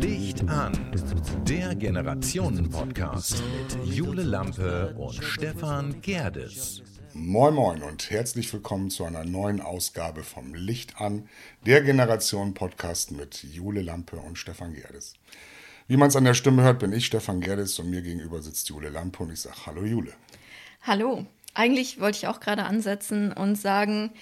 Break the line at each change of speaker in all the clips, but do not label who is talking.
Licht an, der Generationen-Podcast mit Jule Lampe und Stefan Gerdes.
Moin Moin und herzlich willkommen zu einer neuen Ausgabe vom Licht an, der Generationen-Podcast mit Jule Lampe und Stefan Gerdes. Wie man es an der Stimme hört, bin ich Stefan Gerdes und mir gegenüber sitzt Jule Lampe und ich sage Hallo Jule.
Hallo. Eigentlich wollte ich auch gerade ansetzen und sagen,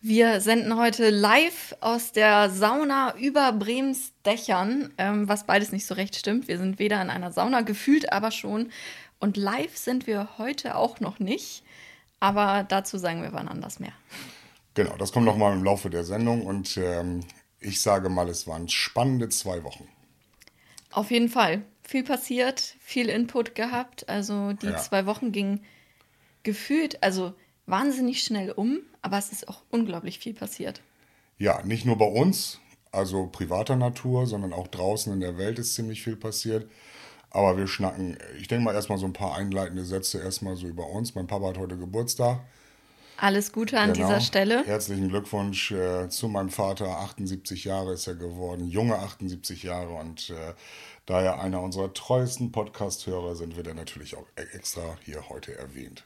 wir senden heute live aus der Sauna über Brems Dächern, ähm, was beides nicht so recht stimmt. Wir sind weder in einer Sauna gefühlt, aber schon. Und live sind wir heute auch noch nicht. Aber dazu sagen wir wann anders mehr.
Genau, das kommt nochmal im Laufe der Sendung und ähm, ich sage mal, es waren spannende zwei Wochen.
Auf jeden Fall. Viel passiert, viel Input gehabt. Also die ja. zwei Wochen gingen gefühlt, also wahnsinnig schnell um, aber es ist auch unglaublich viel passiert.
Ja, nicht nur bei uns, also privater Natur, sondern auch draußen in der Welt ist ziemlich viel passiert. Aber wir schnacken, ich denke mal erstmal so ein paar einleitende Sätze erstmal so über uns. Mein Papa hat heute Geburtstag.
Alles Gute an genau. dieser Stelle.
Herzlichen Glückwunsch äh, zu meinem Vater. 78 Jahre ist er geworden, junge 78 Jahre. Und äh, da er einer unserer treuesten Podcast-Hörer sind, wird er natürlich auch e-, extra hier heute erwähnt.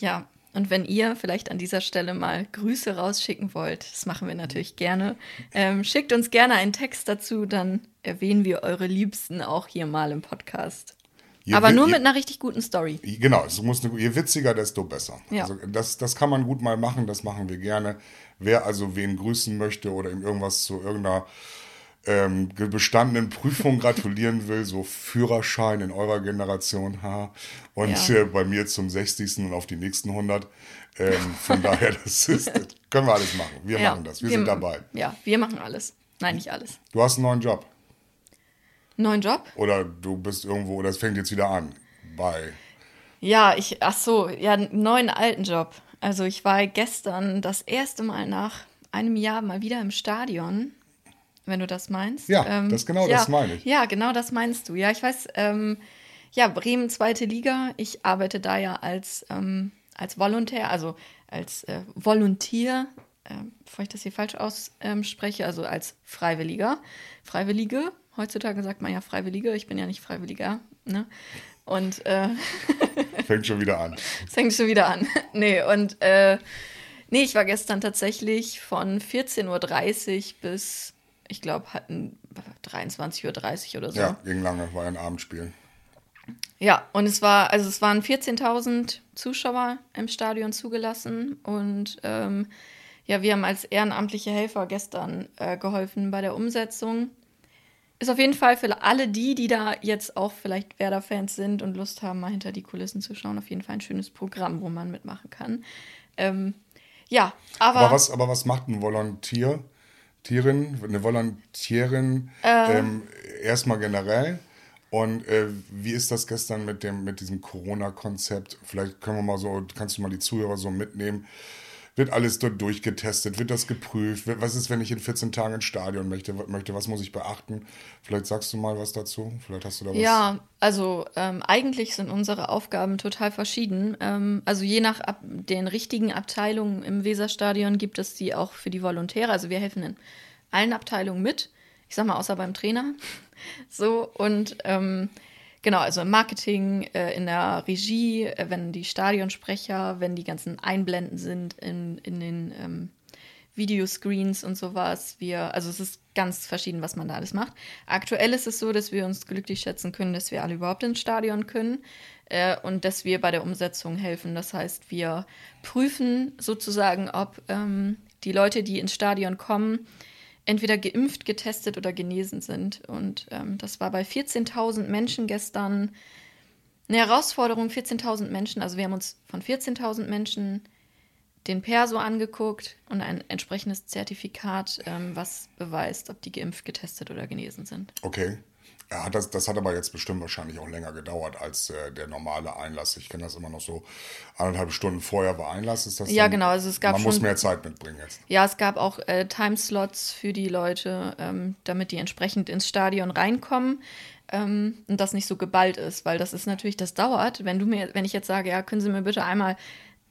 Ja, und wenn ihr vielleicht an dieser Stelle mal Grüße rausschicken wollt, das machen wir natürlich gerne, ähm, schickt uns gerne einen Text dazu, dann erwähnen wir eure Liebsten auch hier mal im Podcast. Je Aber nur mit einer richtig guten Story.
Genau, es muss eine, je witziger, desto besser. Ja. Also das, das kann man gut mal machen, das machen wir gerne. Wer also wen grüßen möchte oder ihm irgendwas zu irgendeiner ähm, bestandenen Prüfung gratulieren will, so Führerschein in eurer Generation, ha. Und ja. äh, bei mir zum 60. und auf die nächsten 100. Ähm, von daher, das ist, das können wir alles machen. Wir ja, machen das, wir, wir sind dabei.
Ja, wir machen alles. Nein, nicht alles.
Du hast einen neuen Job.
Neuen Job?
Oder du bist irgendwo, oder es fängt jetzt wieder an bei.
Ja, ich, ach so, ja, neuen alten Job. Also ich war gestern das erste Mal nach einem Jahr mal wieder im Stadion wenn du das meinst.
Ja, ähm, das genau ja, das meine ich.
Ja, genau das meinst du. Ja, ich weiß, ähm, ja, Bremen zweite Liga. Ich arbeite da ja als, ähm, als Volontär, also als äh, Volontier, äh, bevor ich das hier falsch ausspreche, also als Freiwilliger. Freiwillige, heutzutage sagt man ja Freiwillige, ich bin ja nicht Freiwilliger. Ne? Und äh,
fängt schon wieder an.
fängt schon wieder an. nee, und äh, nee, ich war gestern tatsächlich von 14.30 Uhr bis ich glaube, hatten 23.30 Uhr oder so.
Ja, ging lange, war ein Abendspiel.
Ja, und es war, also es waren 14.000 Zuschauer im Stadion zugelassen und ähm, ja, wir haben als ehrenamtliche Helfer gestern äh, geholfen bei der Umsetzung. Ist auf jeden Fall für alle die, die da jetzt auch vielleicht Werder-Fans sind und Lust haben, mal hinter die Kulissen zu schauen, auf jeden Fall ein schönes Programm, wo man mitmachen kann. Ähm, ja, aber.
Aber was, aber was macht ein Volontier? Volontärin, eine Volontärin, äh. ähm, erstmal generell. Und äh, wie ist das gestern mit dem mit diesem Corona-Konzept? Vielleicht können wir mal so, kannst du mal die Zuhörer so mitnehmen. Wird alles dort durchgetestet? Wird das geprüft? Was ist, wenn ich in 14 Tagen ins Stadion möchte? möchte was muss ich beachten? Vielleicht sagst du mal was dazu. Vielleicht hast du da was.
Ja, also ähm, eigentlich sind unsere Aufgaben total verschieden. Ähm, also je nach ab den richtigen Abteilungen im Weserstadion gibt es die auch für die Volontäre. Also wir helfen in allen Abteilungen mit. Ich sag mal, außer beim Trainer. so und ähm, Genau, also im Marketing, äh, in der Regie, äh, wenn die Stadionsprecher, wenn die ganzen Einblenden sind in, in den ähm, Videoscreens und sowas. Wir, also es ist ganz verschieden, was man da alles macht. Aktuell ist es so, dass wir uns glücklich schätzen können, dass wir alle überhaupt ins Stadion können äh, und dass wir bei der Umsetzung helfen. Das heißt, wir prüfen sozusagen, ob ähm, die Leute, die ins Stadion kommen, entweder geimpft, getestet oder genesen sind. Und ähm, das war bei 14.000 Menschen gestern eine Herausforderung. 14.000 Menschen, also wir haben uns von 14.000 Menschen den Perso angeguckt und ein entsprechendes Zertifikat, ähm, was beweist, ob die geimpft, getestet oder genesen sind.
Okay. Ja, das, das hat aber jetzt bestimmt wahrscheinlich auch länger gedauert als äh, der normale Einlass. Ich kenne das immer noch so anderthalb Stunden vorher war Einlass. Ist das
ja, dann, genau. Also es gab
man schon, muss mehr Zeit mitbringen jetzt.
Ja, es gab auch äh, Timeslots für die Leute, ähm, damit die entsprechend ins Stadion reinkommen ähm, und das nicht so geballt ist, weil das ist natürlich, das dauert. Wenn du mir, wenn ich jetzt sage, ja, können Sie mir bitte einmal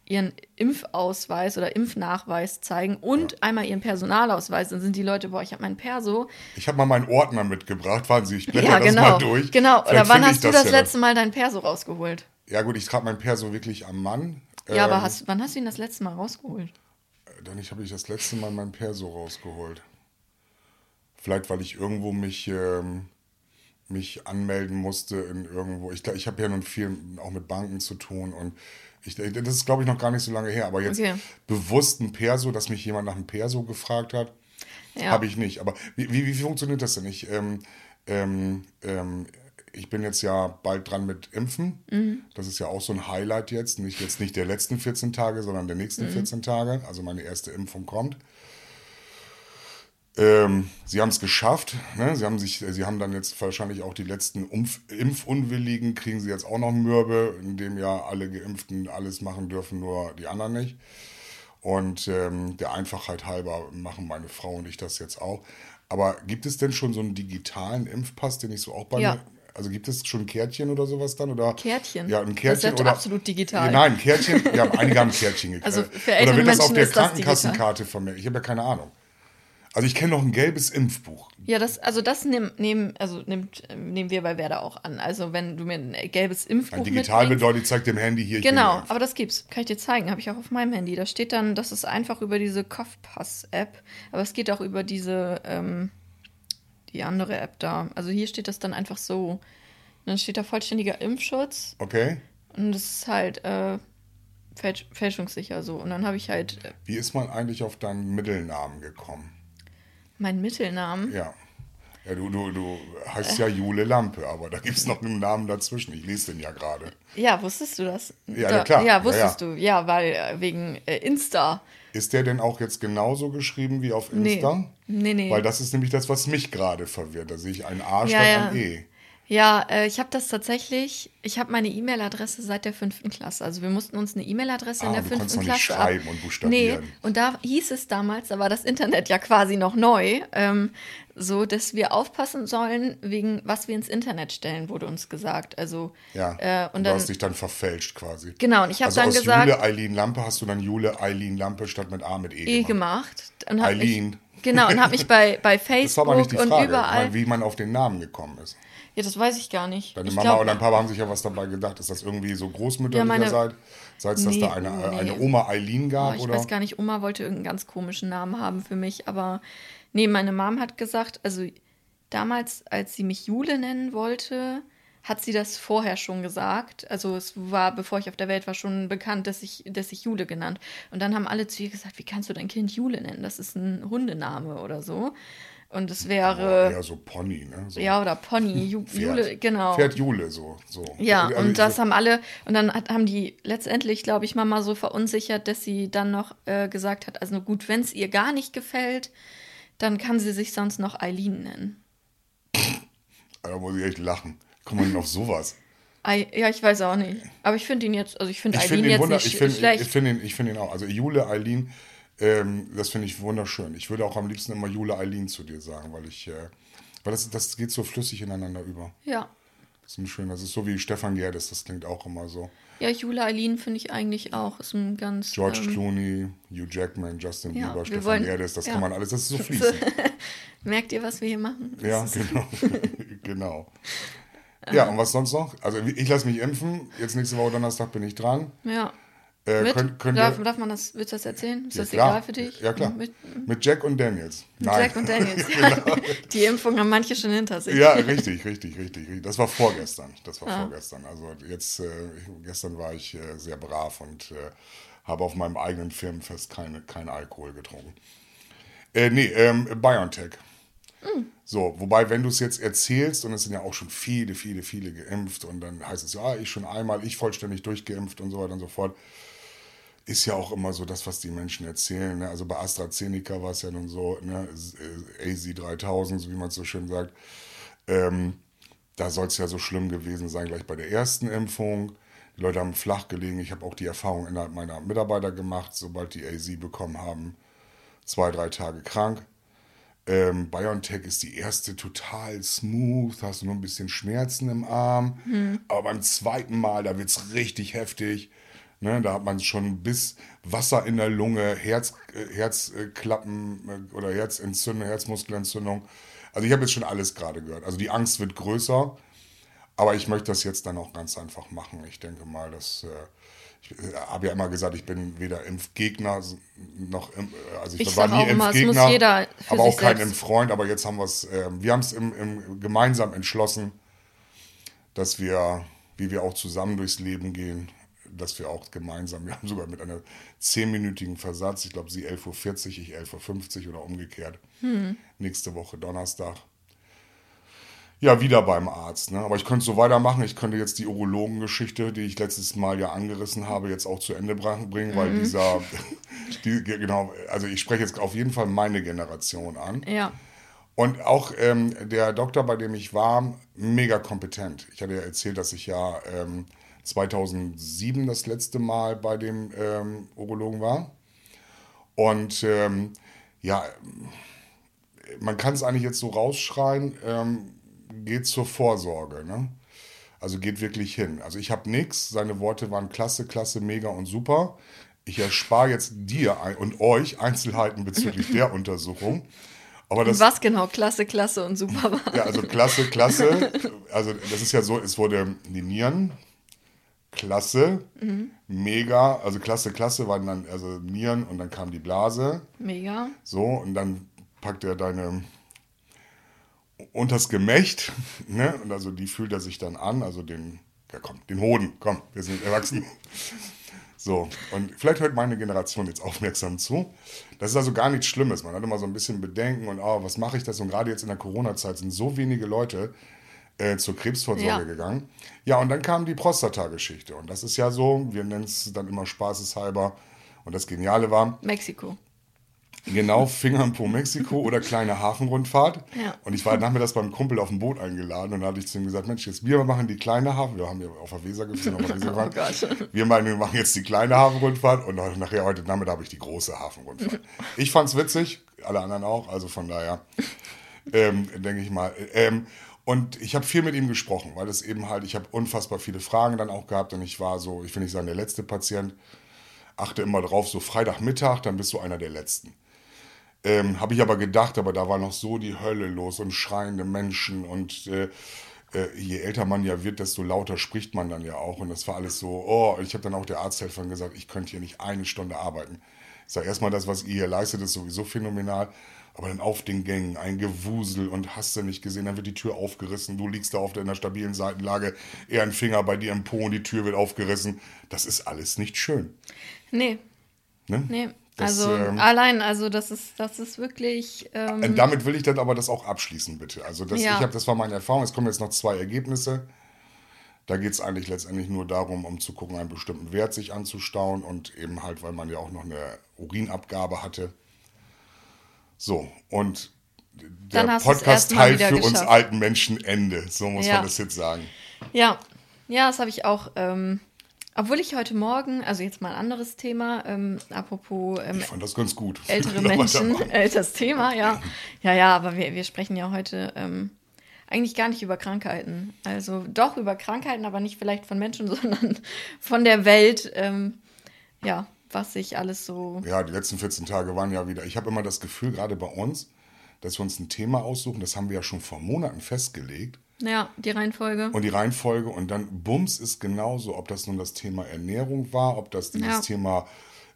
ihren Impfausweis oder Impfnachweis zeigen und ja. einmal ihren Personalausweis. Dann sind die Leute, boah, ich habe meinen Perso.
Ich habe mal meinen Ordner mitgebracht, warten Sie, ich blätter ja, genau, das mal durch.
Genau, Vielleicht oder wann hast du das, das letzte Mal dein Perso rausgeholt?
Ja gut, ich trage mein Perso wirklich am Mann.
Ja, ähm, aber hast, wann hast du ihn das letzte Mal rausgeholt?
Dann habe ich das letzte Mal mein Perso rausgeholt. Vielleicht, weil ich irgendwo mich, ähm, mich anmelden musste in irgendwo. Ich, ich habe ja nun viel auch mit Banken zu tun und ich, das ist, glaube ich, noch gar nicht so lange her. Aber jetzt okay. bewusst ein Perso, dass mich jemand nach einem Perso gefragt hat, ja. habe ich nicht. Aber wie, wie, wie, funktioniert das denn? Ich, ähm, ähm, ähm, ich bin jetzt ja bald dran mit Impfen. Mhm. Das ist ja auch so ein Highlight jetzt. Nicht jetzt nicht der letzten 14 Tage, sondern der nächsten mhm. 14 Tage. Also meine erste Impfung kommt. Ähm, sie haben es geschafft. Ne? Sie, haben sich, sie haben dann jetzt wahrscheinlich auch die letzten Umf Impfunwilligen, kriegen sie jetzt auch noch Mürbe, indem ja alle Geimpften alles machen dürfen, nur die anderen nicht. Und ähm, der Einfachheit halber machen meine Frau und ich das jetzt auch. Aber gibt es denn schon so einen digitalen Impfpass, den ich so auch bei ja. mir also gibt es schon Kärtchen oder sowas dann? Oder?
Kärtchen?
Ja, ein Kärtchen.
Das ist
oder,
absolut digital.
Nein, Kärtchen. Ja, einige haben Kärtchen gekriegt. Also für oder wird das auf der Krankenkassenkarte vermerkt? Ich habe ja keine Ahnung. Also ich kenne noch ein gelbes Impfbuch.
Ja, das, also das nehm, nehm, also nimmt, nehmen wir bei Werder auch an. Also wenn du mir ein gelbes Impfbuch Ein
digital bedeutet, ich zeig dem Handy hier.
Genau, aber das gibt's. Kann ich dir zeigen. Habe ich auch auf meinem Handy. Da steht dann, das ist einfach über diese Kopfpass-App. Aber es geht auch über diese, ähm, die andere App da. Also hier steht das dann einfach so. Und dann steht da vollständiger Impfschutz.
Okay.
Und das ist halt äh, fälsch fälschungssicher so. Und dann habe ich halt.
Äh, Wie ist man eigentlich auf deinen Mittelnamen gekommen?
Mein Mittelnamen?
Ja. Ja, du, du, du heißt ja Jule Lampe, aber da gibt es noch einen Namen dazwischen. Ich lese den ja gerade.
Ja, wusstest du das?
Ja, da, ja klar.
Ja, wusstest ja, ja. du. Ja, weil äh, wegen äh, Insta.
Ist der denn auch jetzt genauso geschrieben wie auf Insta?
Nee, nee. nee.
Weil das ist nämlich das, was mich gerade verwirrt. Da sehe ich ein A statt ein E.
Ja, äh, ich habe das tatsächlich, ich habe meine E-Mail-Adresse seit der fünften Klasse. Also wir mussten uns eine E-Mail-Adresse ah, in der
du
fünften Klasse.
Nicht schreiben ab und buchstabieren.
Nee, und da hieß es damals, da war das Internet ja quasi noch neu, ähm, so dass wir aufpassen sollen, wegen was wir ins Internet stellen, wurde uns gesagt. Also
ja, äh, und du dann, hast dich dann verfälscht quasi.
Genau, und ich habe
also
dann
aus
gesagt.
Jule Eileen Lampe hast du dann Jule Eileen Lampe statt mit A mit E,
e gemacht.
Eileen.
Genau, und habe mich bei, bei Facebook das war aber nicht die Frage, und überall.
Wie man auf den Namen gekommen ist.
Ja, das weiß ich gar nicht.
Deine
ich
Mama glaub, und dein Papa haben sich ja was dabei gedacht. Ist das irgendwie so großmütterlicherseits, ja, seit es da eine, nee. eine Oma Eileen gab?
Oh, ich
oder?
weiß gar nicht, Oma wollte irgendeinen ganz komischen Namen haben für mich. Aber nee, meine Mom hat gesagt, also damals, als sie mich Jule nennen wollte, hat sie das vorher schon gesagt. Also es war, bevor ich auf der Welt war, schon bekannt, dass ich, dass ich Jule genannt. Und dann haben alle zu ihr gesagt, wie kannst du dein Kind Jule nennen? Das ist ein Hundename oder so. Und es wäre.
Ja, so Pony, ne? So.
Ja, oder Pony, Ju Pferd. Jule, genau.
Pferd Jule, so. so.
Ja, also, und das haben alle, und dann hat, haben die letztendlich, glaube ich, Mama so verunsichert, dass sie dann noch äh, gesagt hat: also gut, wenn es ihr gar nicht gefällt, dann kann sie sich sonst noch Eileen nennen.
Da muss ich echt lachen. Kommt man auf sowas?
Ja, ich weiß auch nicht. Aber ich finde ihn jetzt, also ich finde Eileen find jetzt nicht
ich find,
schlecht.
Ich finde ihn, find ihn auch. Also Jule, Eileen, ähm, das finde ich wunderschön. Ich würde auch am liebsten immer Jule Eileen zu dir sagen, weil ich, äh, weil das, das geht so flüssig ineinander über.
Ja.
Das ist schön. Das ist so wie Stefan Gerdes, das klingt auch immer so.
Ja, Jule Eileen finde ich eigentlich auch. Ist ein ganz.
George ähm, Clooney, Hugh Jackman, Justin ja, Bieber, Stefan wollen, Gerdes, das ja. kann man alles, das ist so fließend.
Merkt ihr, was wir hier machen?
Das ja, genau. genau. Ja, und was sonst noch? Also ich lasse mich impfen. Jetzt nächste Woche Donnerstag bin ich dran.
Ja.
Äh, mit? Könnt, könnt
darf, darf, man das, willst du das erzählen? Ist
ja,
das
klar.
egal für dich?
Ja, klar. Mit, mit Jack und Daniels.
Mit Nein. Jack und Daniels, ja. genau. Die Impfung haben manche schon hinter sich.
Ja, richtig, richtig, richtig. Das war vorgestern. Das war ah. vorgestern. Also jetzt, äh, gestern war ich äh, sehr brav und äh, habe auf meinem eigenen Firmenfest keine, keinen Alkohol getrunken. Äh, nee, ähm, BioNTech. Mm. So, wobei, wenn du es jetzt erzählst, und es sind ja auch schon viele, viele, viele geimpft, und dann heißt es, ja, ich schon einmal, ich vollständig durchgeimpft und so weiter und so fort ist ja auch immer so das, was die Menschen erzählen. Ne? Also bei AstraZeneca war es ja nun so, ne? AZ3000, so wie man es so schön sagt. Ähm, da soll es ja so schlimm gewesen sein, gleich bei der ersten Impfung. Die Leute haben flach gelegen. Ich habe auch die Erfahrung innerhalb meiner Mitarbeiter gemacht, sobald die AZ bekommen haben, zwei, drei Tage krank. Ähm, BioNTech ist die erste total smooth, hast du nur ein bisschen Schmerzen im Arm. Mhm. Aber beim zweiten Mal, da wird es richtig heftig Ne, da hat man schon bis Wasser in der Lunge, Herz, äh, Herzklappen äh, oder Herzentzündung, Herzmuskelentzündung. Also ich habe jetzt schon alles gerade gehört. Also die Angst wird größer, aber ich möchte das jetzt dann auch ganz einfach machen. Ich denke mal, dass äh, ich habe ja immer gesagt, ich bin weder Impfgegner noch, im, also ich,
Ich
war nie
immer,
Impfgegner,
jeder für
aber auch kein
selbst-
Impffreund. Aber jetzt haben wir es, wir haben es im, im, gemeinsam entschlossen, dass wir, wie wir auch zusammen durchs Leben gehen, dass wir auch gemeinsam, wir haben sogar mit einer zehnminütigen Versatz, ich glaube sie 11.40 Uhr, ich 11.50 Uhr oder umgekehrt, nächste Woche Donnerstag. Ja, wieder beim Arzt. Ne? Aber ich könnte so weitermachen. Ich könnte jetzt die Urologengeschichte, die ich letztes Mal ja angerissen habe, jetzt auch zu Ende bringen, weil dieser, die, genau, also ich spreche jetzt auf jeden Fall meine Generation an.
Ja.
Und auch ähm, der Doktor, bei dem ich war, mega kompetent. Ich hatte ja erzählt, dass ich ja ähm, 2007 das letzte Mal bei dem ähm, Urologen war. Und ähm, ja, man kann es eigentlich jetzt so rausschreien, ähm, geht zur Vorsorge. Ne? Also geht wirklich hin. Also ich habe nichts. Seine Worte waren klasse, klasse, mega und super. Ich erspare jetzt dir und euch Einzelheiten bezüglich der Untersuchung. Aber das,
was genau klasse, klasse und super war.
ja, also klasse, klasse. Also das ist ja so, es wurde die Nieren, klasse, mega, also klasse, klasse waren dann also Nieren und dann kam die Blase.
Mega.
So, und dann packt er deine unters Gemächt, ne? Und also die fühlt er sich dann an, also den, ja komm, den Hoden, komm, wir sind erwachsen. So, und vielleicht hört meine Generation jetzt aufmerksam zu. Das ist also gar nichts Schlimmes. Man hat immer so ein bisschen Bedenken und, oh, was mache ich das? Und gerade jetzt in der Corona-Zeit sind so wenige Leute äh, zur Krebsvorsorge
Ja.
gegangen. Ja, und dann kam die Prostata-Geschichte. Und das ist ja so, wir nennen es dann immer spaßeshalber. Und das Geniale war,
Mexiko.
Genau, Finger im Po Mexiko oder kleine Hafenrundfahrt.
Ja.
Und ich war nachmittags beim Kumpel auf dem Boot eingeladen und da hatte ich zu ihm gesagt, Mensch, jetzt wir machen die kleine Hafen, wir haben ja auf der Weser gefahren, auf der Weser gefahren.
Oh Gott.
Wir meinen, wir machen jetzt die kleine Hafenrundfahrt und nachher heute Nachmittag habe ich die große Hafenrundfahrt. Ich fand's witzig, alle anderen auch, also von daher ähm, denke ich mal. Ähm, und ich habe viel mit ihm gesprochen, weil es eben halt, ich habe unfassbar viele Fragen dann auch gehabt und ich war so, ich will nicht sagen, der letzte Patient, achte immer drauf, so Freitagmittag, dann bist du einer der Letzten. Ähm, Habe ich aber gedacht, aber da war noch so die Hölle los und schreiende Menschen und äh, äh, je älter man ja wird, desto lauter spricht man dann ja auch und das war alles so, oh, ich habe dann auch der Arzthelferin gesagt, ich könnte hier nicht eine Stunde arbeiten. Ich sage erstmal, das, was ihr hier leistet, ist sowieso phänomenal, aber dann auf den Gängen ein Gewusel und hast du nicht gesehen, dann wird die Tür aufgerissen, du liegst da auf der, in der stabilen Seitenlage, eher ein Finger bei dir im Po und die Tür wird aufgerissen. Das ist alles nicht schön.
Nee,
Ne?
nee.
Das,
also
ähm,
allein, also das ist, das ist wirklich. Ähm,
Und damit will ich dann aber das auch abschließen, bitte. Also das,
Ja.
ich hab, das war meine Erfahrung. Es kommen jetzt noch zwei Ergebnisse. Da geht es eigentlich letztendlich nur darum, um zu gucken, einen bestimmten Wert sich anzustauen und eben halt, weil man ja auch noch eine Urinabgabe hatte. So, und der
Dann hast du's
Podcast
erstmal
heilt
wieder
für uns
geschafft.
alten Menschen Ende. So muss
Ja.
man das jetzt sagen.
Ja, ja, das habe ich auch. Ähm, obwohl ich heute Morgen, also jetzt mal ein anderes Thema, ähm, apropos ähm,
Ich fand das ganz gut.
ältere Menschen, älteres Thema, ja. Ja, ja, aber wir, wir sprechen ja heute ähm, eigentlich gar nicht über Krankheiten. Also doch über Krankheiten, aber nicht vielleicht von Menschen, sondern von der Welt. Ähm, ja, was sich alles so.
Ja, die letzten 14 Tage waren ja wieder. Ich habe immer das Gefühl, gerade bei uns, dass wir uns ein Thema aussuchen. Das haben wir ja schon vor Monaten festgelegt.
Ja, die Reihenfolge.
Und die Reihenfolge und dann Bums ist genauso, ob das nun das Thema Ernährung war, ob das dieses
Ja.
Thema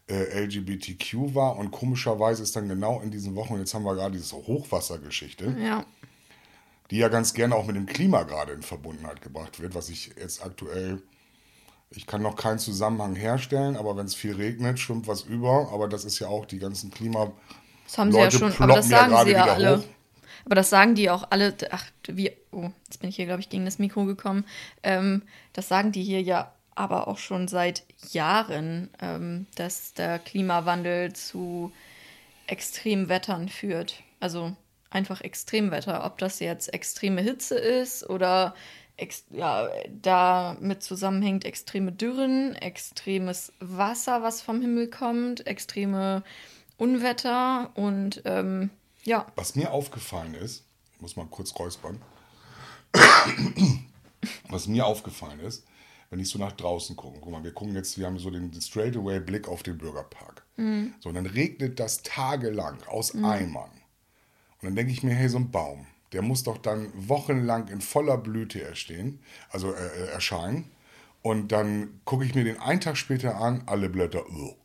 äh, LGBTQ war und komischerweise ist dann genau in diesen Wochen, jetzt haben wir gerade diese Hochwassergeschichte,
Ja,
die ja ganz gerne auch mit dem Klima gerade in Verbundenheit gebracht wird, was ich jetzt aktuell, ich kann noch keinen Zusammenhang herstellen, aber wenn es viel regnet, schwimmt was über, aber das ist ja auch die ganzen Klima...
das haben sie
Leute
ja schon, aber das
ja
sagen
gerade
sie ja alle.
hoch.
Aber das sagen die auch alle. Ach, wie. Oh, jetzt bin ich hier, glaube ich, gegen das Mikro gekommen. Ähm, das sagen die hier ja aber auch schon seit Jahren, ähm, dass der Klimawandel zu Extremwettern führt. Also einfach Extremwetter. Ob das jetzt extreme Hitze ist oder ja, damit zusammenhängt extreme Dürren, extremes Wasser, was vom Himmel kommt, extreme Unwetter und ähm, ja,
Was mir aufgefallen ist, ich muss mal kurz räuspern, was mir aufgefallen ist, wenn ich so nach draußen gucke. Guck mal, wir gucken jetzt, wir haben so den straightaway Blick auf den Bürgerpark. So, und dann regnet das tagelang aus Eimern. Und dann denke ich mir, hey, so ein Baum, der muss doch dann wochenlang in voller Blüte erstehen, also äh, äh, erscheinen. Und dann gucke ich mir den einen Tag später an, alle Blätter, ugh.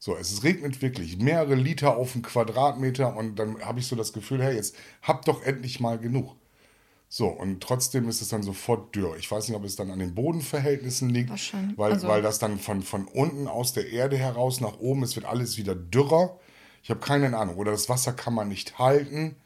So, es regnet wirklich mehrere Liter auf einen Quadratmeter und dann habe ich so das Gefühl, hey, jetzt habt doch endlich mal genug. So, und trotzdem ist es dann sofort dürr. Ich weiß nicht, ob es dann an den Bodenverhältnissen liegt,
Wahrscheinlich.
weil,
Also-
weil das dann von, von unten aus der Erde heraus nach oben, es wird alles wieder dürrer. Ich habe keine Ahnung. Oder das Wasser kann man nicht halten.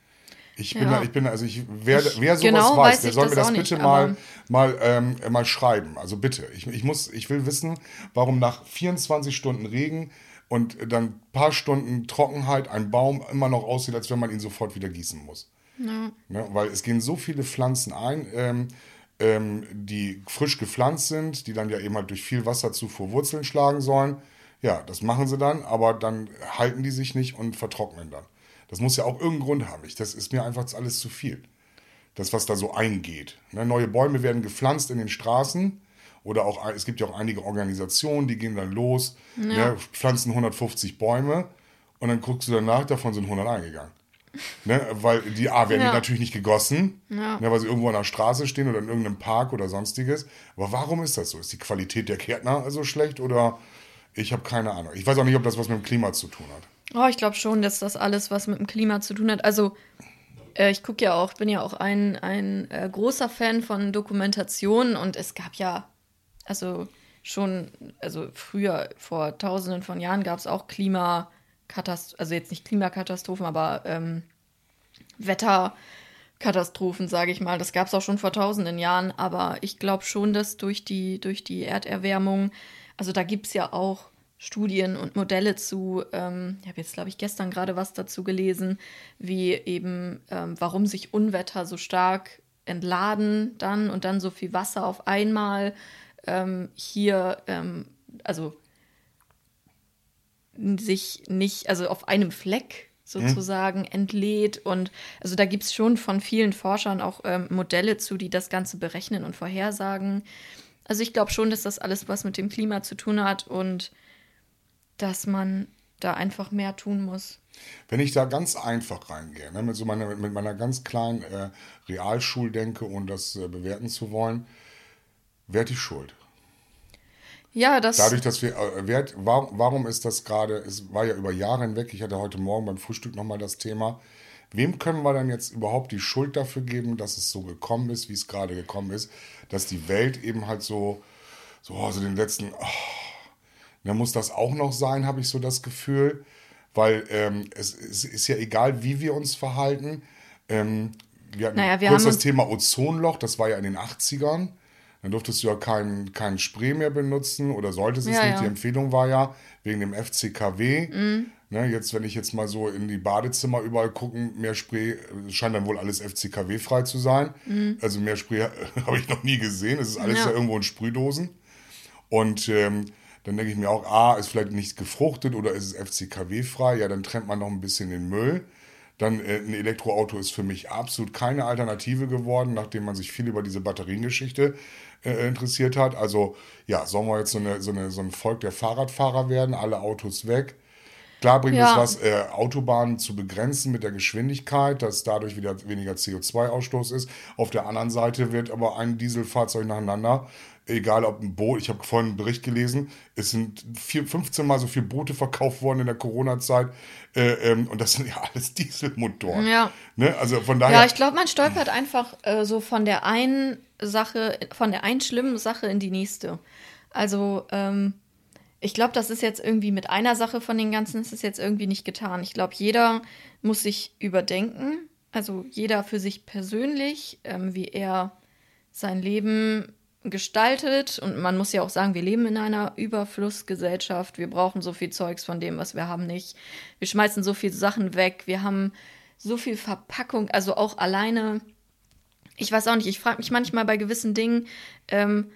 Ich bin,
Ja.
da, ich bin, also ich, wer,
Ich-
wer sowas
genau
weiß, der soll mir das bitte
nicht,
mal, mal, ähm, mal schreiben. Also bitte. Ich, ich, muss, ich will wissen, warum nach 24 Stunden Regen und dann ein paar Stunden Trockenheit ein Baum immer noch aussieht, als wenn man ihn sofort wieder gießen muss. Ne? Weil es gehen so viele Pflanzen ein, ähm, ähm, die frisch gepflanzt sind, die dann ja eben halt durch viel Wasserzufuhr Wurzeln schlagen sollen. Ja, das machen sie dann, aber dann halten die sich nicht und vertrocknen dann. Das muss ja auch irgendeinen Grund haben. Ich, das ist mir einfach alles zu viel. Das, was da so eingeht. Ne, neue Bäume werden gepflanzt in den Straßen. Oder auch, es gibt ja auch einige Organisationen, die gehen dann los, ne, pflanzen 150 Bäume und dann guckst du danach, davon sind 100 eingegangen. Ne, weil die A werden
Ja.
die natürlich nicht gegossen,
Ja.
ne, weil sie irgendwo an der Straße stehen oder in irgendeinem Park oder sonstiges. Aber warum ist das so? Ist die Qualität der Gärtner so schlecht oder ich habe keine Ahnung. Ich weiß auch nicht, ob das was mit dem Klima zu tun hat.
Oh, ich glaube schon, dass das alles was mit dem Klima zu tun hat. Also, äh, ich gucke ja auch, bin ja auch ein, ein äh, großer Fan von Dokumentationen und es gab ja, also schon, also früher, vor tausenden von Jahren gab es auch Klimakatastrophen, also jetzt nicht Klimakatastrophen, aber ähm, Wetterkatastrophen, sage ich mal. Das gab es auch schon vor tausenden Jahren, aber ich glaube schon, dass durch die, durch die Erderwärmung, also da gibt es ja auch Studien und Modelle zu, ähm, ich habe jetzt, glaube ich, gestern gerade was dazu gelesen, wie eben, ähm, warum sich Unwetter so stark entladen dann und dann so viel Wasser auf einmal ähm, hier, ähm, also sich nicht, also auf einem Fleck sozusagen entlädt. Und also da gibt es schon von vielen Forschern auch ähm, Modelle zu, die das Ganze berechnen und vorhersagen. Also ich glaube schon, dass das alles was mit dem Klima zu tun hat und dass man da einfach mehr tun muss.
Wenn ich da ganz einfach reingehe, ne, mit, so meiner, mit meiner ganz kleinen äh, Realschuldenke, ohne das äh, bewerten zu wollen, wer die Schuld?
Ja, das.
Dadurch, dass wir, äh, wer, warum, warum ist das gerade, es war ja über Jahre hinweg, ich hatte heute Morgen beim Frühstück nochmal das Thema, wem können wir dann jetzt überhaupt die Schuld dafür geben, dass es so gekommen ist, wie es gerade gekommen ist, dass die Welt eben halt so, so, also den letzten, oh, da muss das auch noch sein, habe ich so das Gefühl, weil ähm, es, es ist ja egal, wie wir uns verhalten. Ähm, wir hatten
Naja, wir
kurz
haben
das Thema Ozonloch, das war ja in den 80ern. Dann durftest du ja keinen kein Spray mehr benutzen oder solltest es
Ja,
nicht.
ja. Mhm.
Die Empfehlung war ja wegen dem FCKW. Ne, jetzt, wenn ich jetzt mal so in die Badezimmer überall gucken, mehr Spray, äh, scheint dann wohl alles FCKW-frei zu sein. Also mehr Spray habe ich noch nie gesehen. Es ist alles ja.
Mhm. Ja.
irgendwo in Sprühdosen. Und ähm, dann denke ich mir auch, ah, ist vielleicht nicht gefruchtet oder ist es FCKW-frei? Ja, dann trennt man noch ein bisschen den Müll. Dann äh, ein Elektroauto ist für mich absolut keine Alternative geworden, nachdem man sich viel über diese Batteriengeschichte äh, interessiert hat. Also ja, sollen wir jetzt so, eine, so, eine, so ein Volk der Fahrradfahrer werden, alle Autos weg? Klar bringt
Ja.
es was, äh, Autobahnen zu begrenzen mit der Geschwindigkeit, dass dadurch wieder weniger CO2-Ausstoß ist. Auf der anderen Seite wird aber ein Dieselfahrzeug nacheinander, egal ob ein Boot, ich habe vorhin einen Bericht gelesen, es sind vier, 15 Mal so viele Boote verkauft worden in der Corona-Zeit äh, ähm, und das sind ja alles Dieselmotoren.
Ja.
Ne? Also von daher,
Ja, ich glaube, man stolpert einfach äh, so von der einen Sache, von der einen schlimmen Sache in die nächste. Also, ähm, ich glaube, das ist jetzt irgendwie mit einer Sache von den ganzen, ist es jetzt irgendwie nicht getan. Ich glaube, jeder muss sich überdenken, also jeder für sich persönlich, ähm, wie er sein Leben gestaltet. Und man muss ja auch sagen, wir leben in einer Überflussgesellschaft. Wir brauchen so viel Zeugs von dem, was wir haben, nicht. Wir schmeißen so viele Sachen weg. Wir haben so viel Verpackung, also auch alleine. Ich weiß auch nicht, ich frage mich manchmal bei gewissen Dingen, ähm,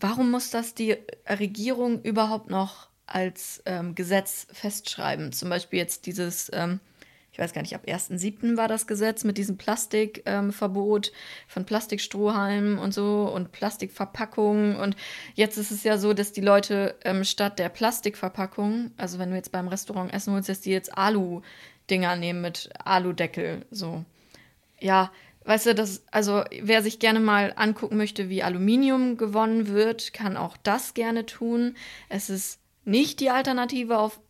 warum muss das die Regierung überhaupt noch als ähm, Gesetz festschreiben? Zum Beispiel jetzt dieses, ähm, weiß gar nicht, ab 1.7. war das Gesetz mit diesem Plastikverbot ähm, von Plastikstrohhalmen und so und Plastikverpackungen. Und jetzt ist es ja so, dass die Leute ähm, statt der Plastikverpackung, also wenn du jetzt beim Restaurant essen holst, dass die jetzt Alu-Dinger nehmen mit Aludeckel. So. Ja, Weißt du, das, also wer sich gerne mal angucken möchte, wie Aluminium gewonnen wird, kann auch das gerne tun. Es ist nicht die Alternative auf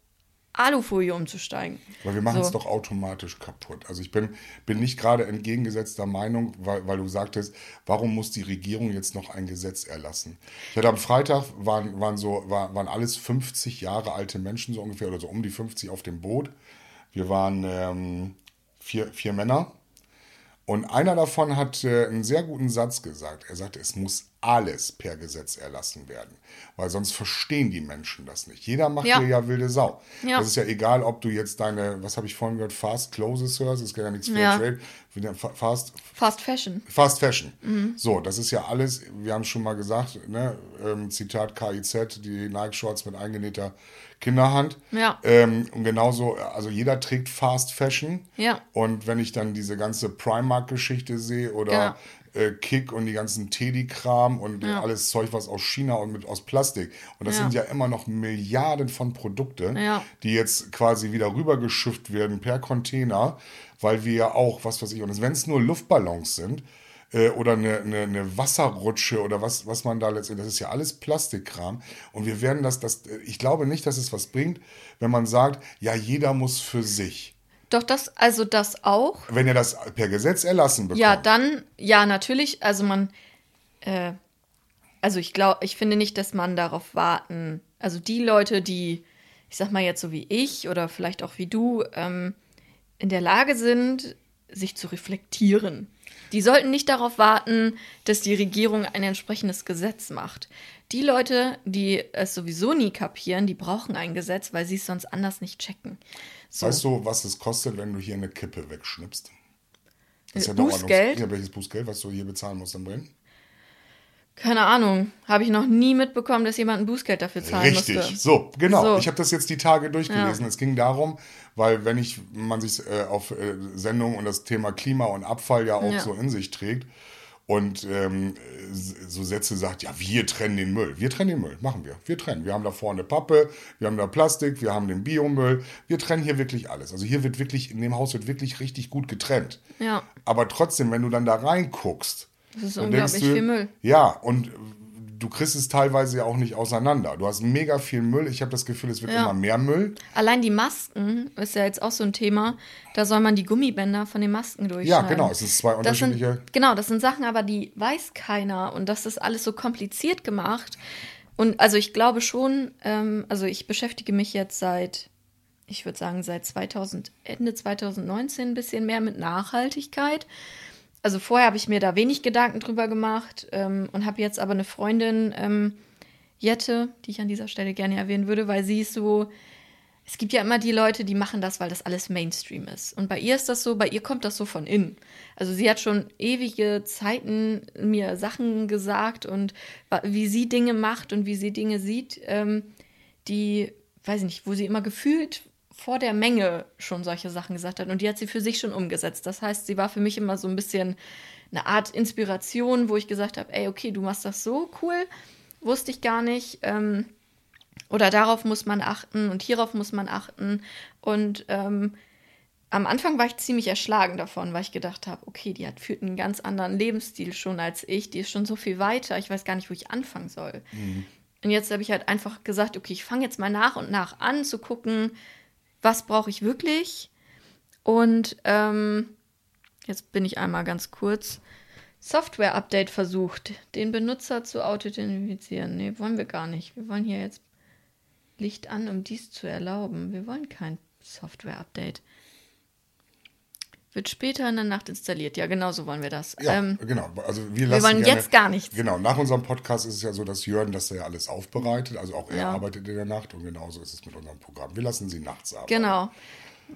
Alufolie umzusteigen.
Aber wir machen es doch automatisch kaputt. Also ich bin, bin nicht gerade entgegengesetzter Meinung, weil, weil du sagtest, warum muss die Regierung jetzt noch ein Gesetz erlassen? Ich hatte am Freitag, waren, waren, so, war, waren alles 50 Jahre alte Menschen so ungefähr, oder so um die 50 auf dem Boot. Wir waren ähm, vier, vier Männer und einer davon hat äh, einen sehr guten Satz gesagt. Er sagte, es muss alles per Gesetz erlassen werden, weil sonst verstehen die Menschen das nicht. Jeder macht ja. hier ja wilde Sau. Ja. Das ist ja egal, ob du jetzt deine, was habe ich vorhin gehört, Fast Closes hörst, ist ja nichts Fair ja. Trade.
Fast, Fast Fashion.
Fast Fashion. Mhm. So, das ist ja alles, wir haben es schon mal gesagt, ne, ähm, Zitat KIZ, die Nike-Shorts mit eingenähter Kinderhand. Ja. Ähm, und genauso, also jeder trägt Fast Fashion. Ja. Und wenn ich dann diese ganze Primark-Geschichte sehe oder. Äh, Kick und die ganzen Teddy-Kram und ja. alles Zeug, was aus China und mit aus Plastik. Und das ja. sind ja immer noch Milliarden von Produkte, ja. die jetzt quasi wieder rübergeschifft werden per Container, weil wir ja auch, was weiß ich, und wenn es nur Luftballons sind, äh, oder eine, eine, eine, Wasserrutsche oder was, was man da letztendlich, das ist ja alles Plastikkram. Und wir werden das, das, ich glaube nicht, dass es was bringt, wenn man sagt, ja, jeder muss für sich.
Doch, das, also das auch.
Wenn ihr das per Gesetz erlassen
bekommt. Ja, dann, ja, natürlich, also man, äh, also ich glaube, ich finde nicht, dass man darauf warten, also die Leute, die, ich sag mal jetzt so wie ich oder vielleicht auch wie du, ähm, in der Lage sind, sich zu reflektieren die sollten nicht darauf warten, dass die Regierung ein entsprechendes Gesetz macht. Die Leute, die es sowieso nie kapieren, die brauchen ein Gesetz, weil sie es sonst anders nicht checken.
So. Weißt du, was es kostet, wenn du hier eine Kippe wegschnippst?
Das ist ja Bußgeld?
Ja, welches Bußgeld, was du hier bezahlen musst dann Bremen?
Keine Ahnung. Habe ich noch nie mitbekommen, dass jemand ein Bußgeld dafür zahlen
Richtig.
musste.
So, genau. So. Ich habe das jetzt die Tage durchgelesen. Ja. Es ging darum, weil wenn ich, man sich äh, auf äh, Sendungen und das Thema Klima und Abfall ja auch ja. so in sich trägt und ähm, so Sätze sagt, ja, wir trennen den Müll. Wir trennen den Müll, machen wir. Wir trennen. Wir haben da vorne Pappe, wir haben da Plastik, wir haben den Biomüll. Wir trennen hier wirklich alles. Also hier wird wirklich, in dem Haus wird wirklich richtig gut getrennt. Ja. Aber trotzdem, wenn du dann da reinguckst,
das ist unglaublich du, viel Müll.
Ja, und du kriegst es teilweise ja auch nicht auseinander. Du hast mega viel Müll. Ich habe das Gefühl, es wird ja. immer mehr Müll.
Allein die Masken ist ja jetzt auch so ein Thema. Da soll man die Gummibänder von den Masken durchschneiden.
Ja, genau. Es sind zwei unterschiedliche.
Das sind, genau, das sind Sachen, aber die weiß keiner. Und das ist alles so kompliziert gemacht. Und also ich glaube schon, ähm, also ich beschäftige mich jetzt seit, ich würde sagen, seit 2000, Ende 2019 ein bisschen mehr mit Nachhaltigkeit also vorher habe ich mir da wenig Gedanken drüber gemacht ähm, und habe jetzt aber eine Freundin, ähm, Jette, die ich an dieser Stelle gerne erwähnen würde, weil sie ist so, es gibt ja immer die Leute, die machen das, weil das alles Mainstream ist. Und bei ihr ist das so, bei ihr kommt das so von innen. Also sie hat schon ewige Zeiten mir Sachen gesagt und wie sie Dinge macht und wie sie Dinge sieht, ähm, die, weiß ich nicht, wo sie immer gefühlt vor der Menge schon solche Sachen gesagt hat und die hat sie für sich schon umgesetzt. Das heißt, sie war für mich immer so ein bisschen eine Art Inspiration, wo ich gesagt habe, ey, okay, du machst das so cool, wusste ich gar nicht. Ähm, oder darauf muss man achten und hierauf muss man achten. Und ähm, am Anfang war ich ziemlich erschlagen davon, weil ich gedacht habe, okay, die hat führt einen ganz anderen Lebensstil schon als ich, die ist schon so viel weiter, ich weiß gar nicht, wo ich anfangen soll. Mhm. Und jetzt habe ich halt einfach gesagt, okay, ich fange jetzt mal nach und nach an zu gucken, was brauche ich wirklich. Und ähm, jetzt bin ich einmal ganz kurz. Software-Update versucht, den Benutzer zu authentifizieren. Nee, wollen wir gar nicht. Wir wollen hier jetzt Licht an, um dies zu erlauben. Wir wollen kein Software-Update. Wird später in der Nacht installiert. Ja, genau so wollen wir das.
Ja, ähm, genau. Also wir,
wir wollen gerne, jetzt gar nichts.
Genau, nach unserem Podcast ist es ja so, dass Jörn das ja alles aufbereitet. Also auch er ja. arbeitet in der Nacht und genauso ist es mit unserem Programm. Wir lassen sie nachts arbeiten.
Genau.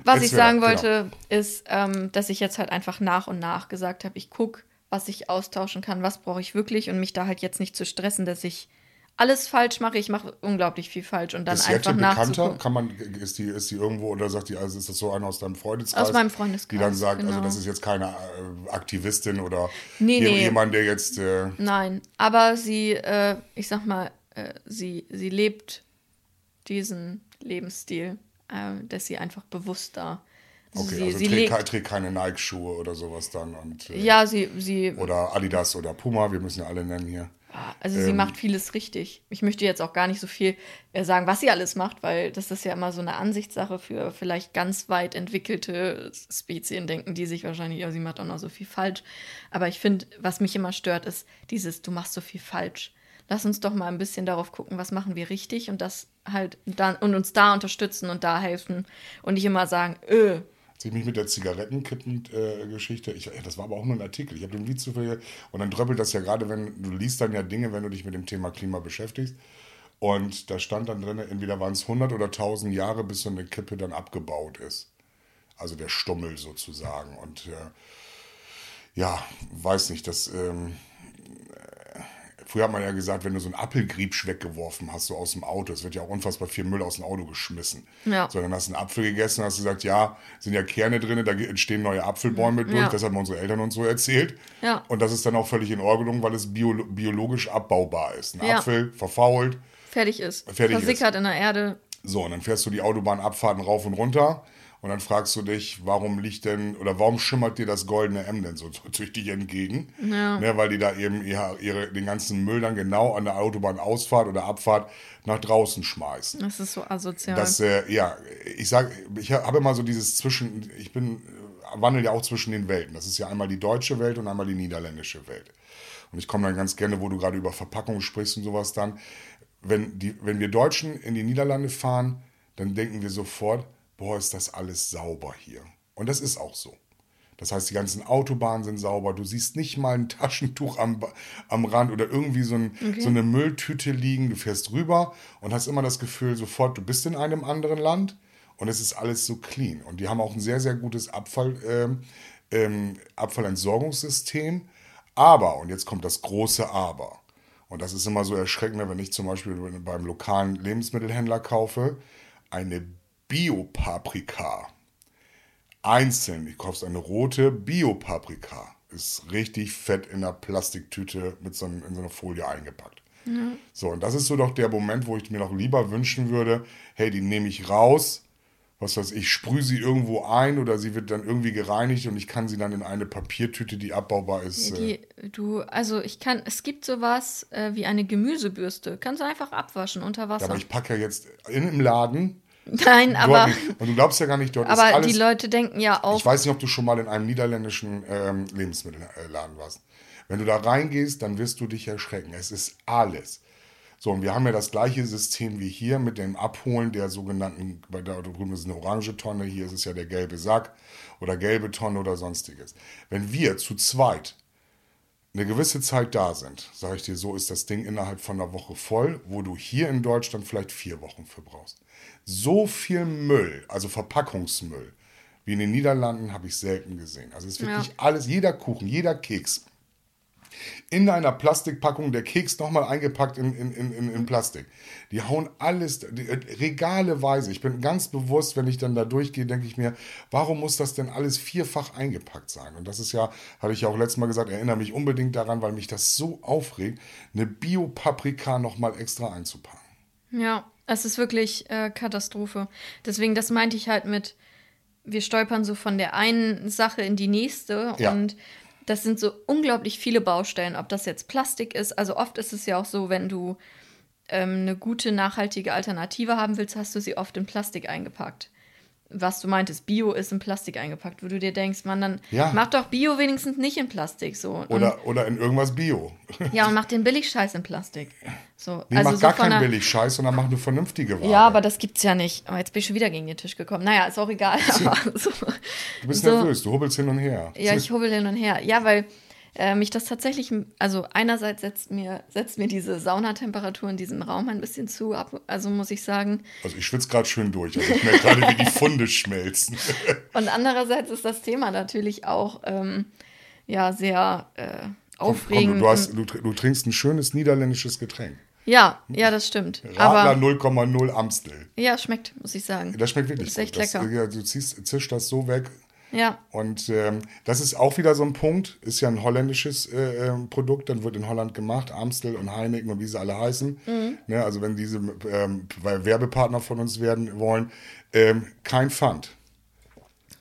Was jetzt ich sagen wir, wollte, genau. ist, ähm, dass ich jetzt halt einfach nach und nach gesagt habe, ich gucke, was ich austauschen kann, was brauche ich wirklich und mich da halt jetzt nicht zu stressen, dass ich alles falsch mache. Ich mache unglaublich viel falsch und dann
ist
einfach
bekannter? Kann man, ist die, ist die irgendwo oder sagt die, also ist das so einer aus deinem Freundeskreis?
Aus meinem Freundeskreis,
Die dann sagt, also
genau.
das ist jetzt keine äh, Aktivistin oder
Nee, nee.
jemand, der jetzt. Äh,
Nein, aber sie, äh, ich sag mal, äh, sie, sie lebt diesen Lebensstil, äh, dass sie einfach bewusster. Also
okay,
sie,
also
sie
trägt, trägt keine Nike-Schuhe oder sowas dann. Und, äh,
ja, sie, sie,
Oder Adidas oder Puma, wir müssen ja alle nennen hier.
Also sie
ähm,
macht vieles richtig. Ich möchte jetzt auch gar nicht so viel äh, sagen, was sie alles macht, weil das ist ja immer so eine Ansichtssache für vielleicht ganz weit entwickelte Spezien denken, die sich wahrscheinlich, ja, sie macht auch noch so viel falsch. Aber ich finde, was mich immer stört, ist dieses, du machst so viel falsch. Lass uns doch mal ein bisschen darauf gucken, was machen wir richtig und das halt dann und uns da unterstützen und da helfen und nicht immer sagen, öh,
Ich mich mit der Zigarettenkippen-Geschichte, ich, ja, das war aber auch nur ein Artikel, ich habe den Lied zufällig, und dann dröppelt das ja gerade, wenn du liest dann ja Dinge, wenn du dich mit dem Thema Klima beschäftigst. Und da stand dann drin, entweder waren es 100 oder 1000 Jahre, bis so eine Kippe dann abgebaut ist. Also der Stummel sozusagen. Und äh, ja, weiß nicht, das. Ähm, Früher hat man ja gesagt, wenn du so einen Apfelgriebsch weggeworfen hast, so aus dem Auto, es wird ja auch unfassbar viel Müll aus dem Auto geschmissen.
Ja.
So, dann hast du einen Apfel gegessen und hast gesagt, ja, sind ja Kerne drin, da entstehen neue Apfelbäume durch,
Ja.
das haben unsere Eltern uns so erzählt.
Ja.
Und das ist dann auch völlig in Ordnung, weil es bio, biologisch abbaubar ist. Ein
Ja.
Apfel verfault,
fertig ist.
Fertig ist.
Versickert in der Erde.
so, und dann fährst du die Autobahnabfahrten rauf und runter und dann fragst du dich, warum liegt denn oder warum schimmert dir das goldene M denn so tüchtig entgegen?
Ja.
Ne, weil die da eben ihre, ihre, den ganzen Müll dann genau an der Autobahnausfahrt oder Abfahrt nach draußen schmeißen.
Das ist so asozial.
Das, äh, ja, ich sage, ich habe immer so dieses Zwischen, ich bin, wandel ja auch zwischen den Welten. Das ist ja einmal die deutsche Welt und einmal die niederländische Welt. Und ich komme dann ganz gerne, wo du gerade über Verpackung sprichst und sowas dann. Wenn, die, wenn wir Deutschen in die Niederlande fahren, dann denken wir sofort, boah, ist das alles sauber hier. Und das ist auch so. Das heißt, die ganzen Autobahnen sind sauber. Du siehst nicht mal ein Taschentuch am, am Rand oder irgendwie so, ein, so eine Mülltüte liegen. Du fährst rüber und hast immer das Gefühl sofort, du bist in einem anderen Land und es ist alles so clean. Und die haben auch ein sehr, sehr gutes Abfall, ähm, ähm, Abfallentsorgungssystem. Aber, und jetzt kommt das große Aber. Und das ist immer so erschreckend, wenn ich zum Beispiel beim lokalen Lebensmittelhändler kaufe, eine Biopaprika einzeln. Du kaufst eine rote Bio-Paprika. Ist richtig fett in einer Plastiktüte mit so, einem- in so einer Folie eingepackt. So, und das ist so doch der Moment, wo ich mir noch lieber wünschen würde, hey, die nehme ich raus, was weiß ich, sprühe sie irgendwo ein oder sie wird dann irgendwie gereinigt und ich kann sie dann in eine Papiertüte, die abbaubar ist. äh,
Die, du, also ich kann, es gibt sowas äh, wie eine Gemüsebürste. Kannst du einfach abwaschen unter
ja,
Wasser.
aber ich packe ja jetzt in, im Laden.
Nein, aber,
und du glaubst ja gar nicht, dort ist
aber
alles.
die Leute denken ja auch,
Ich weiß nicht, ob du schon mal in einem niederländischen ähm, Lebensmittelladen warst. Wenn du da reingehst, dann wirst du dich erschrecken. Es ist alles. So, und wir haben ja das gleiche System wie hier mit dem Abholen der sogenannten, bei da drüben ist eine orange Tonne, hier ist es ja der gelbe Sack oder gelbe Tonne oder sonstiges. Wenn wir zu zweit eine gewisse Zeit da sind, sage ich dir, so ist das Ding innerhalb von einer Woche voll, wo du hier in Deutschland vielleicht vier Wochen für brauchst. So viel Müll, also Verpackungsmüll, wie in den Niederlanden habe ich selten gesehen. Also es ist wirklich
Ja.
alles, jeder Kuchen, jeder Keks. In einer Plastikpackung, der Keks nochmal eingepackt in, in, in, in, Plastik. Die hauen alles, die, äh, regaleweise. Ich bin ganz bewusst, wenn ich dann da durchgehe, denke ich mir, warum muss das denn alles vierfach eingepackt sein? Und das ist ja, hatte ich ja auch letztes Mal gesagt, erinnere mich unbedingt daran, weil mich das so aufregt, eine Bio-Paprika nochmal extra einzupacken.
ja, es ist wirklich äh, Katastrophe. Deswegen, das meinte ich halt mit, wir stolpern so von der einen Sache in die nächste
Ja.
und das sind so unglaublich viele Baustellen, ob das jetzt Plastik ist. Also oft ist es ja auch so, wenn du ähm, eine gute, nachhaltige Alternative haben willst, hast du sie oft in Plastik eingepackt. Was du meintest, Bio ist in Plastik eingepackt, wo du dir denkst, man, dann
Ja.
mach doch Bio wenigstens nicht in Plastik so.
Oder, oder in irgendwas Bio.
und, ja, und mach den Billigscheiß in Plastik. So,
Nee,
also
mach
so
gar keinen Billig-Scheiß, sondern mach eine vernünftige Ware.
Ja, aber das gibt's ja nicht. Oh, jetzt bin ich schon wieder gegen den Tisch gekommen. Naja, ist auch egal. Aber so,
du bist
so-
nervös, du hubbelst hin und her.
ja, ich hubbel hin und her. Ja, weil äh, mich das tatsächlich, also einerseits setzt mir, setzt mir diese Saunatemperatur in diesem Raum ein bisschen zu ab. Also muss ich sagen.
Also ich schwitze gerade schön durch. Also ich merke gerade, wie die Funde schmelzen.
Und andererseits ist das Thema natürlich auch ähm, ja sehr äh,
Komm,
aufregend.
du, hast, du, du trinkst ein schönes niederländisches Getränk.
Ja, ja, das stimmt.
Radler
Aber
0,0 Amstel.
ja, schmeckt, muss ich sagen.
Das schmeckt wirklich
Ist echt
gut. Das,
lecker.
ja, du ziehst, zischst das so weg.
Ja,
Und ähm, das ist auch wieder so ein Punkt. Ist ja ein holländisches äh, ähm, Produkt, dann wird in Holland gemacht. Amstel und Heineken und wie sie alle heißen.
Mhm.
Ne, also wenn diese ähm, Werbepartner von uns werden wollen, ähm, kein Pfand.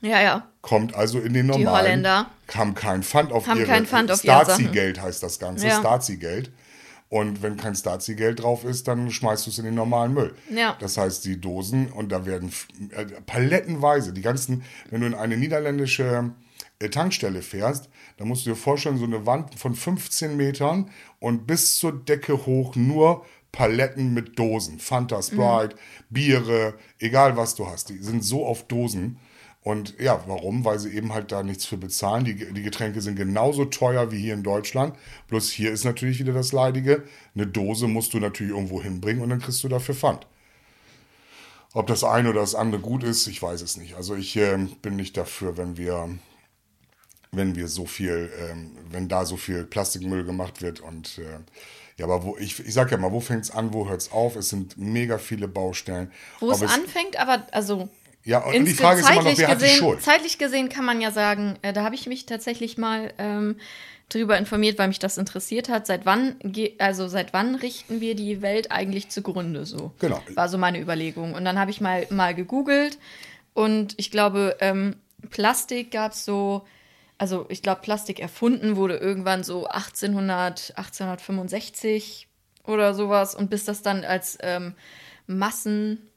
ja, ja.
Kommt also in den normalen.
Holländer
Haben kein Pfand auf
haben
ihre
kein Pfand auf.
Stasi-Geld heißt das Ganze.
Ja.
Stasi-Geld. Und wenn kein Stasi-Geld drauf ist, dann schmeißt du es in den normalen Müll.
Ja.
Das heißt, die Dosen, und da werden äh, palettenweise, die ganzen, wenn du in eine niederländische äh, Tankstelle fährst, dann musst du dir vorstellen, so eine Wand von 15 Metern und bis zur Decke hoch nur Paletten mit Dosen. Fanta, Sprite, Biere, egal was du hast. Die sind so auf Dosen. Und ja, warum? Weil sie eben halt da nichts für bezahlen. Die, die Getränke sind genauso teuer wie hier in Deutschland. Bloß hier ist natürlich wieder das Leidige. Eine Dose musst du natürlich irgendwo hinbringen und dann kriegst du dafür Pfand. Ob das eine oder das andere gut ist, ich weiß es nicht. Also ich ähm, bin nicht dafür, wenn wir, wenn wir so viel, ähm, wenn da so viel Plastikmüll gemacht wird und äh, ja, aber wo ich, ich sag ja mal, wo fängt's an, wo hört's auf? Es sind mega viele Baustellen.
Wo es
Ob
anfängt, aber also
Ja, und die
Insge-
Frage ist immer noch,
zeitlich
wer hat die
gesehen,
Schuld?
Zeitlich gesehen kann man ja sagen, äh, da habe ich mich tatsächlich mal ähm, drüber informiert, weil mich das interessiert hat. Seit wann, also seit wann richten wir die Welt eigentlich zugrunde so?
Genau.
War so meine Überlegung. Und dann habe ich mal, mal gegoogelt und ich glaube, ähm, Plastik gab es so, also ich glaube, Plastik erfunden wurde irgendwann so 1800, 1865 oder sowas. Und bis das dann als ähm, Massen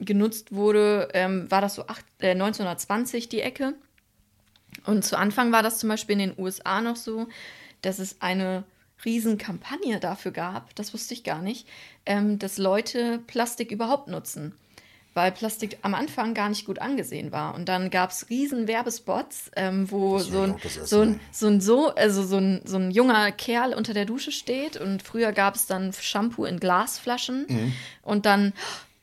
genutzt wurde, ähm, war das so acht, äh, 1920 die Ecke. Und zu Anfang war das zum Beispiel in den USA noch so, dass es eine Riesenkampagne dafür gab, das wusste ich gar nicht, ähm, dass Leute Plastik überhaupt nutzen. Weil Plastik am Anfang gar nicht gut angesehen war. Und dann gab es riesen Werbespots, ähm, wo so ein,
erste
so, ein, so ein so, also so ein, so ein junger Kerl unter der Dusche steht. Und früher gab es dann Shampoo in Glasflaschen.
Mhm.
Und dann,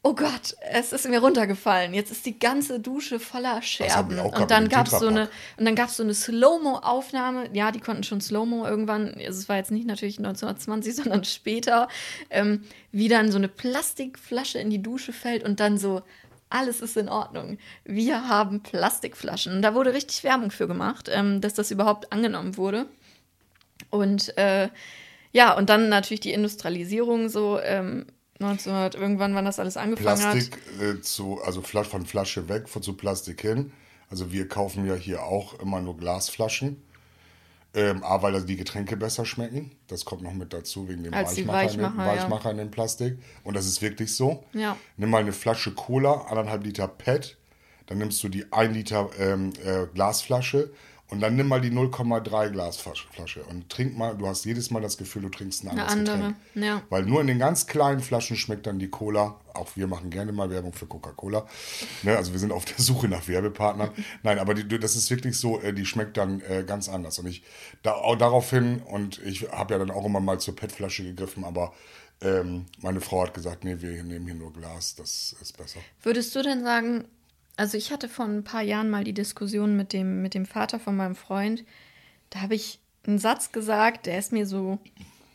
oh Gott, es ist mir runtergefallen. Jetzt ist die ganze Dusche voller Scherben. Und dann gab es so eine, und dann gab es so eine Slow-Mo-Aufnahme. Ja, die konnten schon Slow-Mo irgendwann. Also es war jetzt nicht natürlich 1920, sondern später. Ähm, wie dann so eine Plastikflasche in die Dusche fällt und dann so, alles ist in Ordnung. Wir haben Plastikflaschen. Und da wurde richtig Werbung für gemacht, ähm, dass das überhaupt angenommen wurde. Und äh, ja, und dann natürlich die Industrialisierung so ähm, 1900, irgendwann, wann das alles angefangen hat.
Plastik äh, zu, also von Flasche weg, von zu Plastik hin. Also wir kaufen ja hier auch immer nur Glasflaschen. Ähm, A, weil die Getränke besser schmecken. Das kommt noch mit dazu, wegen dem
Als die
Weichmacher, in dem,
Weichmacher, ja.
Weichmacher in dem Plastik. Und das ist wirklich so.
Ja.
Nimm mal eine Flasche Cola, anderthalb Liter PET. Dann nimmst du die 1 Liter ähm, äh, Glasflasche und dann nimm mal die 0,3 Glasflasche und trink mal. Du hast jedes Mal das Gefühl, du trinkst ein
Eine
anderes
andere,
Getränk.
ja.
Weil nur in den ganz kleinen Flaschen schmeckt dann die Cola. Auch wir machen gerne mal Werbung für Coca-Cola. Ne, also wir sind auf der Suche nach Werbepartnern. Nein, aber die, das ist wirklich so, äh, die schmeckt dann äh, ganz anders. Und ich da, auch daraufhin, und ich habe ja dann auch immer mal zur PET-Flasche gegriffen, aber ähm, meine Frau hat gesagt, nee, wir nehmen hier nur Glas, das ist besser.
Würdest du denn sagen, also ich hatte vor ein paar Jahren mal die Diskussion mit dem, mit dem Vater von meinem Freund, da habe ich einen Satz gesagt, der ist mir so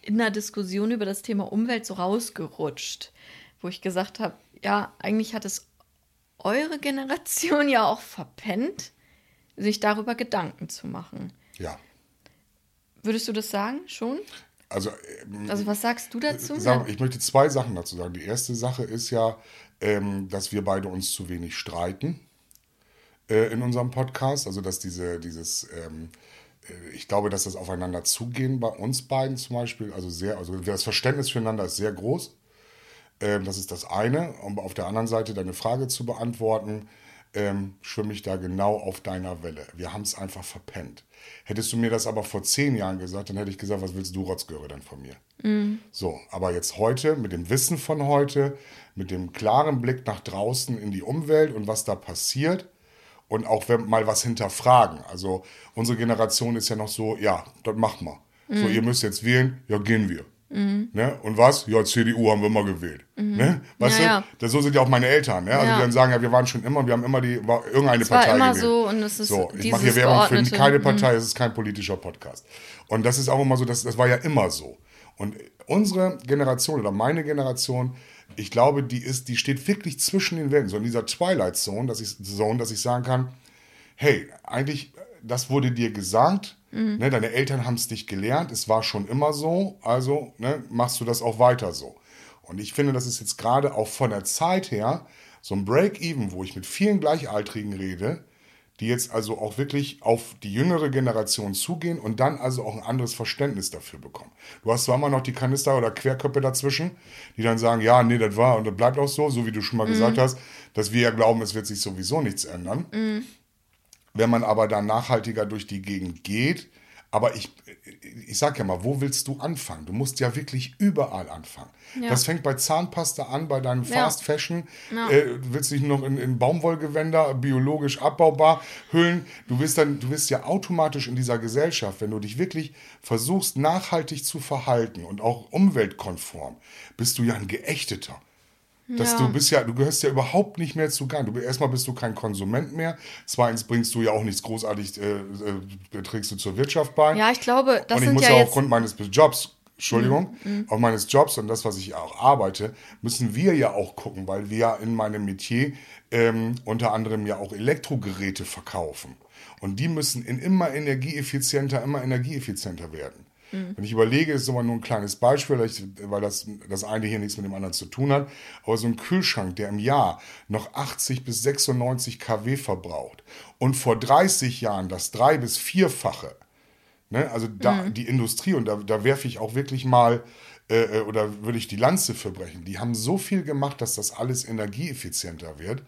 in der Diskussion über das Thema Umwelt so rausgerutscht, wo ich gesagt habe, ja, eigentlich hat es eure Generation ja auch verpennt, sich darüber Gedanken zu machen.
Ja.
Würdest du das sagen, schon?
Also, ähm,
Also was sagst du dazu?
Sag, ich möchte zwei Sachen dazu sagen. Die erste Sache ist ja, ähm, dass wir beide uns zu wenig streiten äh, in unserem Podcast. Also, dass diese, dieses, ähm, äh, ich glaube, dass das aufeinander zugehen bei uns beiden zum Beispiel, also sehr, also das Verständnis füreinander ist sehr groß. Ähm, das ist das eine. Um auf der anderen Seite deine Frage zu beantworten, ähm, schwimme ich da genau auf deiner Welle. Wir haben es einfach verpennt. Hättest du mir das aber vor zehn Jahren gesagt, dann hätte ich gesagt, was willst du, Rotzgöre, denn von mir? So, aber jetzt heute, mit dem Wissen von heute, mit dem klaren Blick nach draußen in die Umwelt und was da passiert und auch wenn, mal was hinterfragen. Also unsere Generation ist ja noch so, ja, das machen wir. So, ihr müsst jetzt wählen, ja, gehen wir. Ne? Und was? Ja, CDU haben wir immer gewählt. Ne? Weißt
Ja,
du? Das, so sind ja auch meine Eltern. Ne? Also
Ja.
die dann sagen, ja, wir waren schon immer, wir haben immer die, war irgendeine
Es war
Partei
immer
gewählt.
so und es ist
So, ich mache hier Werbung für keine
mhm.
Partei, es ist kein politischer Podcast. Und das ist auch immer so, das, das war ja immer so. Und unsere Generation oder meine Generation, ich glaube, die ist, die steht wirklich zwischen den Welten, so in dieser Twilight Zone, dass ich, Zone, dass ich sagen kann, hey, eigentlich, das wurde dir gesagt, mhm. ne, deine Eltern haben es nicht gelernt, es war schon immer so, also ne, machst du das auch weiter so. Und ich finde, das ist jetzt gerade auch von der Zeit her so ein Break-Even, wo ich mit vielen Gleichaltrigen rede, die jetzt also auch wirklich auf die jüngere Generation zugehen und dann also auch ein anderes Verständnis dafür bekommen. Du hast zwar immer noch die Kanister oder Querköpfe dazwischen, die dann sagen, ja, nee, das war und das bleibt auch so, so wie du schon mal mhm. gesagt hast, dass wir ja glauben, es wird sich sowieso nichts ändern. Mhm. Wenn man aber dann nachhaltiger durch die Gegend geht, aber ich, ich sag ja mal, wo willst du anfangen? Du musst ja wirklich überall anfangen. Ja. Das fängt bei Zahnpasta an, bei deinem Fast ja. Fashion. Ja. Äh, du willst dich noch in, in Baumwollgewänder, biologisch abbaubar hüllen. Du wirst dann, du wirst ja automatisch in dieser Gesellschaft, wenn du dich wirklich versuchst, nachhaltig zu verhalten und auch umweltkonform, bist du ja ein Geächteter. Dass ja. du bist ja, du gehörst ja überhaupt nicht mehr zu Garn. Du, erstmal bist du kein Konsument mehr. Zweitens bringst du ja auch nichts großartig, äh, äh, trägst du zur Wirtschaft bei.
Ja, ich glaube,
das Und ich muss ja, ja aufgrund meines Jobs, Entschuldigung, mhm, mhm. auf meines Jobs und das, was ich auch arbeite, müssen wir ja auch gucken, weil wir ja in meinem Metier ähm, unter anderem ja auch Elektrogeräte verkaufen. Und die müssen in immer energieeffizienter, immer energieeffizienter werden. Mhm. Wenn ich überlege, ist aber nur ein kleines Beispiel, weil das, das eine hier nichts mit dem anderen zu tun hat, aber so ein Kühlschrank, der im Jahr noch 80 bis 96 kW verbraucht und vor 30 Jahren das drei- bis vierfache, ne, also da, mhm. die Industrie, und da, da werfe ich auch wirklich mal äh, äh, oder würde ich die Lanze verbrechen, die haben so viel gemacht, dass das alles energieeffizienter wird.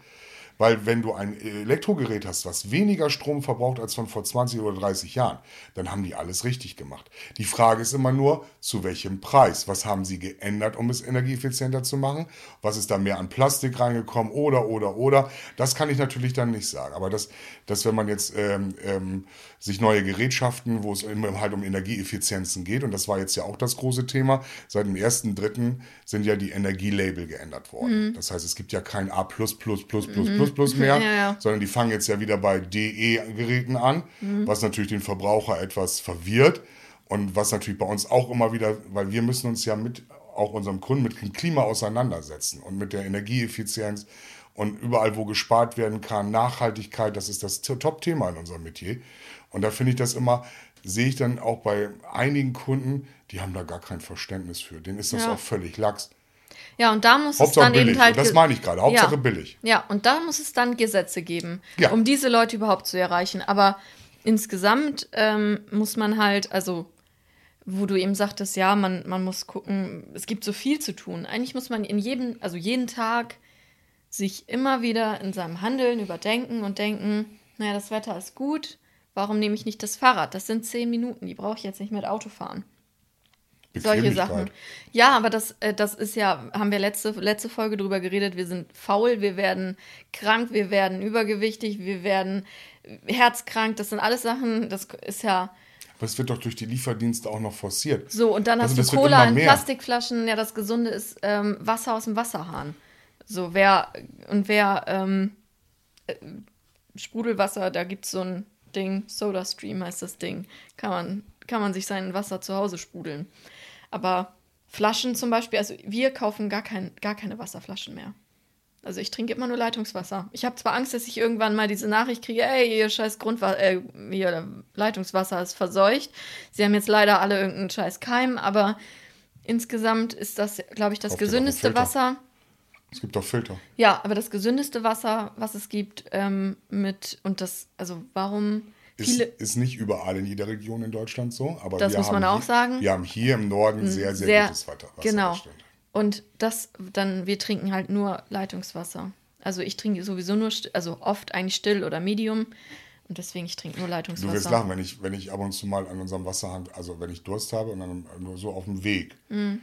Weil wenn du ein Elektrogerät hast, was weniger Strom verbraucht als von vor 20 oder 30 Jahren, dann haben die alles richtig gemacht. Die Frage ist immer nur, zu welchem Preis? Was haben sie geändert, um es energieeffizienter zu machen? Was ist da mehr an Plastik reingekommen? Oder, oder, oder. Das kann ich natürlich dann nicht sagen. Aber das, dass wenn man jetzt ähm, ähm, sich neue Gerätschaften, wo es immer halt um Energieeffizienzen geht, und das war jetzt ja auch das große Thema, seit dem 1.3. sind ja die Energielabel geändert worden. Mhm. Das heißt, es gibt ja kein A++++++++++ mhm mehr, ja, ja. sondern die fangen jetzt ja wieder bei DE-Geräten an, mhm. was natürlich den Verbraucher etwas verwirrt und was natürlich bei uns auch immer wieder, weil wir müssen uns ja mit auch unserem Kunden mit dem Klima auseinandersetzen und mit der Energieeffizienz und überall, wo gespart werden kann, Nachhaltigkeit, das ist das Top-Thema in unserem Metier. Und da finde ich das immer, sehe ich dann auch bei einigen Kunden, die haben da gar kein Verständnis für. Denen ist das ja. auch völlig lax.
Ja, und da muss Hauptsache es dann
billig.
eben halt.
Das meine ich gerade. Hauptsache
ja.
billig.
Ja, und da muss es dann Gesetze geben, ja. um diese Leute überhaupt zu erreichen. Aber insgesamt ähm, muss man halt, also wo du eben sagtest, ja, man, man muss gucken, es gibt so viel zu tun. Eigentlich muss man in jedem, also jeden Tag sich immer wieder in seinem Handeln überdenken und denken, naja, das Wetter ist gut, warum nehme ich nicht das Fahrrad? Das sind zehn Minuten, die brauche ich jetzt nicht mit Auto fahren solche Sachen. Ja, aber das, äh, das ist ja, haben wir letzte, letzte Folge drüber geredet, wir sind faul, wir werden krank, wir werden übergewichtig, wir werden herzkrank, das sind alles Sachen, das ist ja.
Aber es wird doch durch die Lieferdienste auch noch forciert.
So, und dann also hast du Cola in Plastikflaschen, ja, das Gesunde ist ähm, Wasser aus dem Wasserhahn. So, wer, und wer, ähm, äh, Sprudelwasser, da gibt es so ein Ding, Soda Stream heißt das Ding, kann man, kann man sich sein Wasser zu Hause sprudeln. Aber Flaschen zum Beispiel, also wir kaufen gar, kein, gar keine Wasserflaschen mehr. Also ich trinke immer nur Leitungswasser. Ich habe zwar Angst, dass ich irgendwann mal diese Nachricht kriege, ey, ihr scheiß Grundwasser, äh, ihr Leitungswasser ist verseucht. Sie haben jetzt leider alle irgendeinen scheiß Keim, aber insgesamt ist das, glaube ich, das Kauft gesündeste Wasser.
Es gibt auch Filter.
Ja, aber das gesündeste Wasser, was es gibt, ähm, mit, und das, also warum
ist, ist, nicht überall in jeder Region in Deutschland so, aber
das muss man auch
hier,
sagen.
Wir haben hier im Norden sehr, sehr, sehr gutes Wasser.
Genau. Und das dann, wir trinken halt nur Leitungswasser. Also ich trinke sowieso nur, also oft eigentlich still oder medium. Und deswegen, ich trinke nur Leitungswasser.
Du wirst lachen, wenn ich, wenn ich ab und zu mal an unserem Wasserhahn, also wenn ich Durst habe und dann nur so auf dem Weg, mm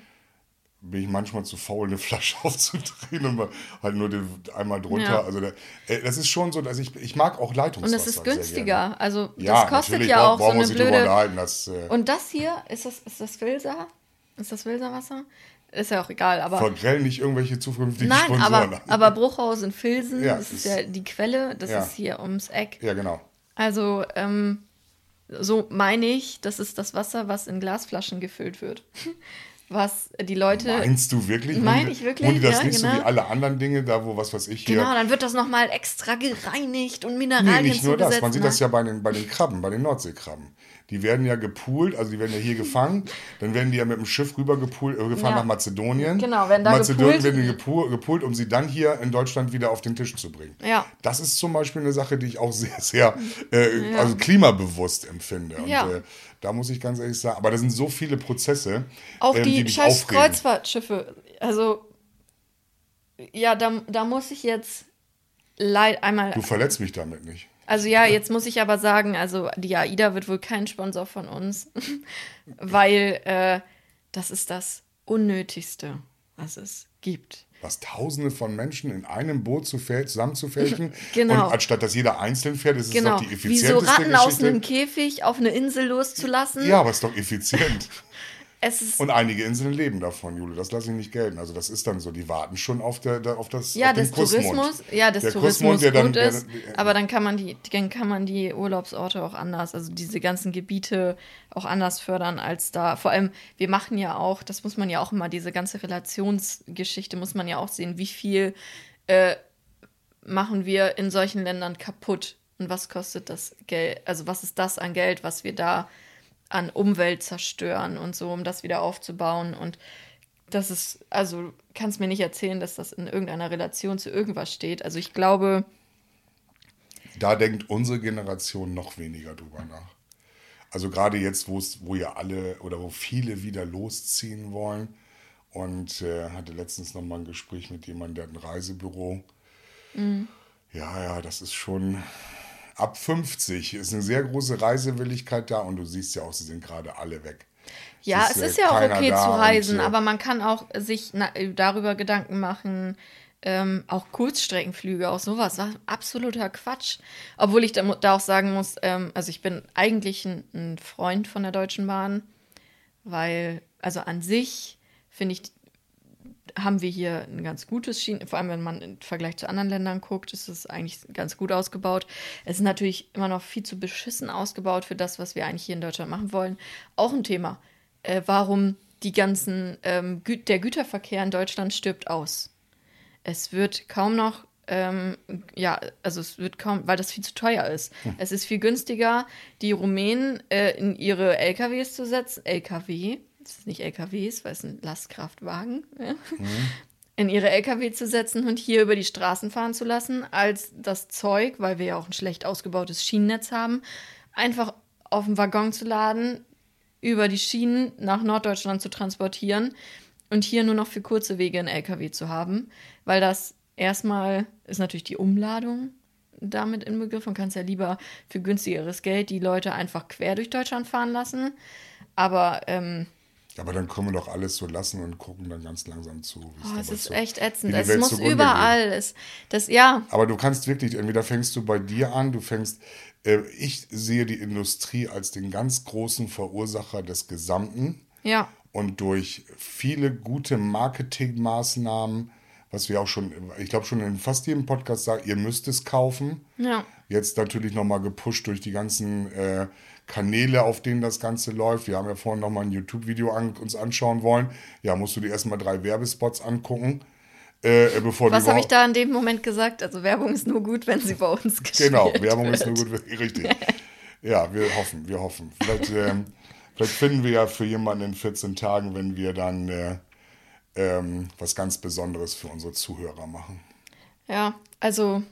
bin ich manchmal zu faul, eine Flasche aufzudrehen und halt nur den, einmal drunter. Ja. Also der, äh, das ist schon so, dass ich, ich mag auch Leitungswasser.
Und es ist günstiger. Also das ja, kostet ja auch so eine blöde.
Das,
äh und das hier, ist das, ist das Wilser? Ist das Wilserwasser? Ist ja auch egal, aber.
Vergrellen nicht irgendwelche zukünftigen
Nein, Sponsoren. Aber, aber Bruchhaus in Filsen, ja, das ist, ja die Quelle, das ist hier ums Eck.
Ja, genau.
Also, ähm, so meine ich, das ist das Wasser, was in Glasflaschen gefüllt wird. was die Leute.
Meinst du wirklich?
Meine ich wirklich?
Und das
ja,
nicht
genau.
so wie alle anderen Dinge, da wo was weiß ich hier.
Genau, dann wird das nochmal extra gereinigt und Mineralien
Nee, nicht nur das. Man sieht
ne?
das ja bei den, bei den Krabben, bei den Nordseekrabben. Die werden ja gepoolt, also die werden ja hier gefangen, dann werden die ja mit dem Schiff rüber gepoolt, äh, gefahren
Ja.
nach Mazedonien.
Genau, werden da
Mazedonien
gepoolt.
werden die gepoolt, gepoolt, um sie dann hier in Deutschland wieder auf den Tisch zu bringen.
Ja.
Das ist zum Beispiel eine Sache, die ich auch sehr, sehr äh, also klimabewusst empfinde. Und
Ja.
äh, da muss ich ganz ehrlich sagen, aber da sind so viele Prozesse,
Auch
ähm,
die,
mich
scheiß
aufregen.
Kreuzfahrtschiffe. Also, ja, da, da muss ich jetzt leid einmal.
Du verletzt mich damit nicht.
Also ja, jetzt muss ich aber sagen, also die AIDA wird wohl kein Sponsor von uns, weil äh, das ist das Unnötigste, was es gibt.
was Tausende von Menschen in einem Boot zu fäh- zusammenzufälchen.
Genau.
Und anstatt dass jeder einzeln fährt, ist es
Genau,
doch die
wie
effizienteste
so Ratten aus
Geschichte.
einem Käfig auf eine Insel loszulassen.
ja, aber es ist doch effizient. Und einige Inseln leben davon, Jule. Das lasse ich nicht gelten. Also das ist dann so, die warten schon auf, der, der, auf das
ja,
auf den
des. Tourismus, ja, des
Der
Tourismus
Kussmund, der dann-
gut
der
ist,
dann-
aber dann kann man die, dann kann man die Urlaubsorte auch anders, also diese ganzen Gebiete auch anders fördern als da. Vor allem, wir machen ja auch, das muss man ja auch immer, diese ganze Relationsgeschichte muss man ja auch sehen, wie viel äh, machen wir in solchen Ländern kaputt und was kostet das Geld, also was ist das an Geld, was wir da an Umwelt zerstören und so, um das wieder aufzubauen und das ist, also kannst mir nicht erzählen, dass das in irgendeiner Relation zu irgendwas steht. Also ich glaube,
Da denkt unsere Generation noch weniger drüber nach. Also gerade jetzt, wo es, wo ja alle oder wo viele wieder losziehen wollen. Und äh, hatte letztens noch mal ein Gespräch mit jemandem, der hat ein Reisebüro.
Mhm.
Ja, ja, das ist schon ab 50 ist eine sehr große Reisewilligkeit da und du siehst ja auch, sie sind gerade alle weg.
ja, es
äh,
ist ja auch okay zu
und,
reisen,
äh,
aber man kann auch sich na, darüber Gedanken machen, ähm, auch Kurzstreckenflüge, auch sowas, war absoluter Quatsch. Obwohl ich da, da auch sagen muss, ähm, also ich bin eigentlich ein, ein Freund von der Deutschen Bahn, weil, also an sich finde ich, haben wir hier ein ganz gutes Schienen, vor allem wenn man im Vergleich zu anderen Ländern guckt, ist es eigentlich ganz gut ausgebaut. Es ist natürlich immer noch viel zu beschissen ausgebaut für das, was wir eigentlich hier in Deutschland machen wollen. Auch ein Thema, äh, warum die ganzen, ähm, Gü der Güterverkehr in Deutschland stirbt aus. Es wird kaum noch, ähm, ja, also es wird kaum, weil das viel zu teuer ist. Es ist viel günstiger, die Rumänen äh, in ihre LKWs zu setzen. LKW, das ist nicht LKWs, weil es ein Lastkraftwagen, ja? in ihre LKW zu setzen und hier über die Straßen fahren zu lassen, als das Zeug, weil wir ja auch ein schlecht ausgebautes Schienennetz haben, einfach auf den Waggon zu laden, über die Schienen nach Norddeutschland zu transportieren und hier nur noch für kurze Wege einen LKW zu haben, weil das erstmal ist natürlich die Umladung damit inbegriffen. Man kann es ja lieber für günstigeres Geld die Leute einfach quer durch Deutschland fahren lassen. Aber ähm,
Aber dann können wir doch alles so lassen und gucken dann ganz langsam zu. wie
oh, es ist
so-
echt ätzend. Es muss überall. Es, das, ja,
Aber du kannst wirklich, entweder fängst du bei dir an, du fängst, äh, ich sehe die Industrie als den ganz großen Verursacher des Gesamten
ja.
und durch viele gute Marketingmaßnahmen, was wir auch schon, ich glaube schon in fast jedem Podcast sagen, ihr müsst es kaufen.
Ja.
Jetzt natürlich nochmal gepusht durch die ganzen äh, Kanäle, auf denen das Ganze läuft. Wir haben ja vorhin nochmal ein YouTube-Video an, uns anschauen wollen. Ja, musst du dir erstmal drei Werbespots angucken, äh,
Was habe ich da in dem Moment gesagt? Also Werbung ist nur gut, wenn sie bei uns gespielt
Genau, Werbung
wird.
ist nur gut, richtig. Ja, wir hoffen, wir hoffen. Vielleicht, ähm, vielleicht finden wir ja für jemanden in 14 Tagen, wenn wir dann äh, ähm, was ganz Besonderes für unsere Zuhörer machen.
Ja, also,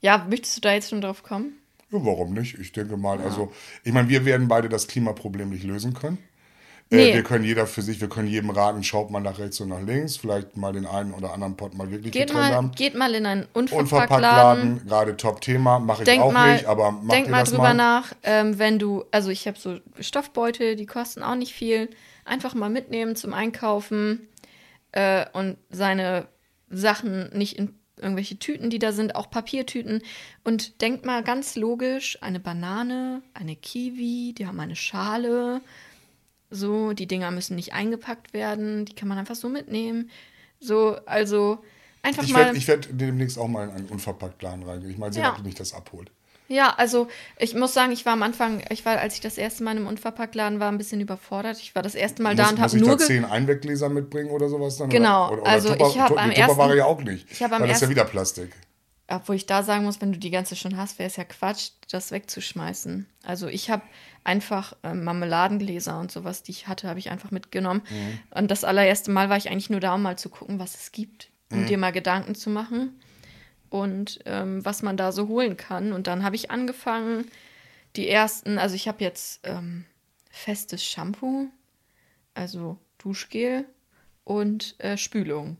ja, möchtest du da jetzt schon drauf kommen?
Ja, warum nicht? Ich denke mal, also, ich meine, wir werden beide das Klimaproblem nicht lösen können.
Nee.
Äh, wir können jeder für sich, wir können jedem raten, schaut mal nach rechts und nach links, vielleicht mal den einen oder anderen Pot mal wirklich
Geht mal,
haben.
geht mal in einen Unverpacktladen.
Unverpacktladen, gerade Top-Thema, mache ich
Denk
auch
mal,
nicht, aber macht
denk mal drüber
mal?
nach, ähm, wenn du, also ich habe so Stoffbeutel, die kosten auch nicht viel. Einfach mal mitnehmen zum Einkaufen äh, und seine Sachen nicht in irgendwelche Tüten, die da sind, auch Papiertüten. Und denkt mal ganz logisch, eine Banane, eine Kiwi, die haben eine Schale. So, die Dinger müssen nicht eingepackt werden, die kann man einfach so mitnehmen. So, also einfach
Ich
mal.
werde ich werd demnächst auch mal in einen Unverpacktladen reingehen. Ich meine, sie
Ja.
ja. mich das abholt.
Ja, also ich muss sagen, ich war am Anfang, ich war, als ich das erste Mal im Unverpacktladen war, ein bisschen überfordert. Ich war das erste Mal da und habe nur.
Muss ich da zehn Einweggläser mitbringen oder sowas dann?
Genau,
oder, oder,
also
Tupper,
ich habe am
die
ersten.
war ja auch nicht.
Ich habe am
weil das ist ja
ersten.
wieder Plastik.
Obwohl ich da sagen muss, wenn du die ganze schon hast, wäre es ja Quatsch, das wegzuschmeißen. Also ich habe einfach ähm, Marmeladengläser und sowas, die ich hatte, habe ich einfach mitgenommen.
Mhm.
Und das allererste Mal war ich eigentlich nur da, um mal zu gucken, was es gibt, um
Mhm.
dir mal Gedanken zu machen und ähm, was man da so holen kann. Und dann habe ich angefangen, die ersten, also ich habe jetzt ähm, festes Shampoo, also Duschgel und äh, Spülung.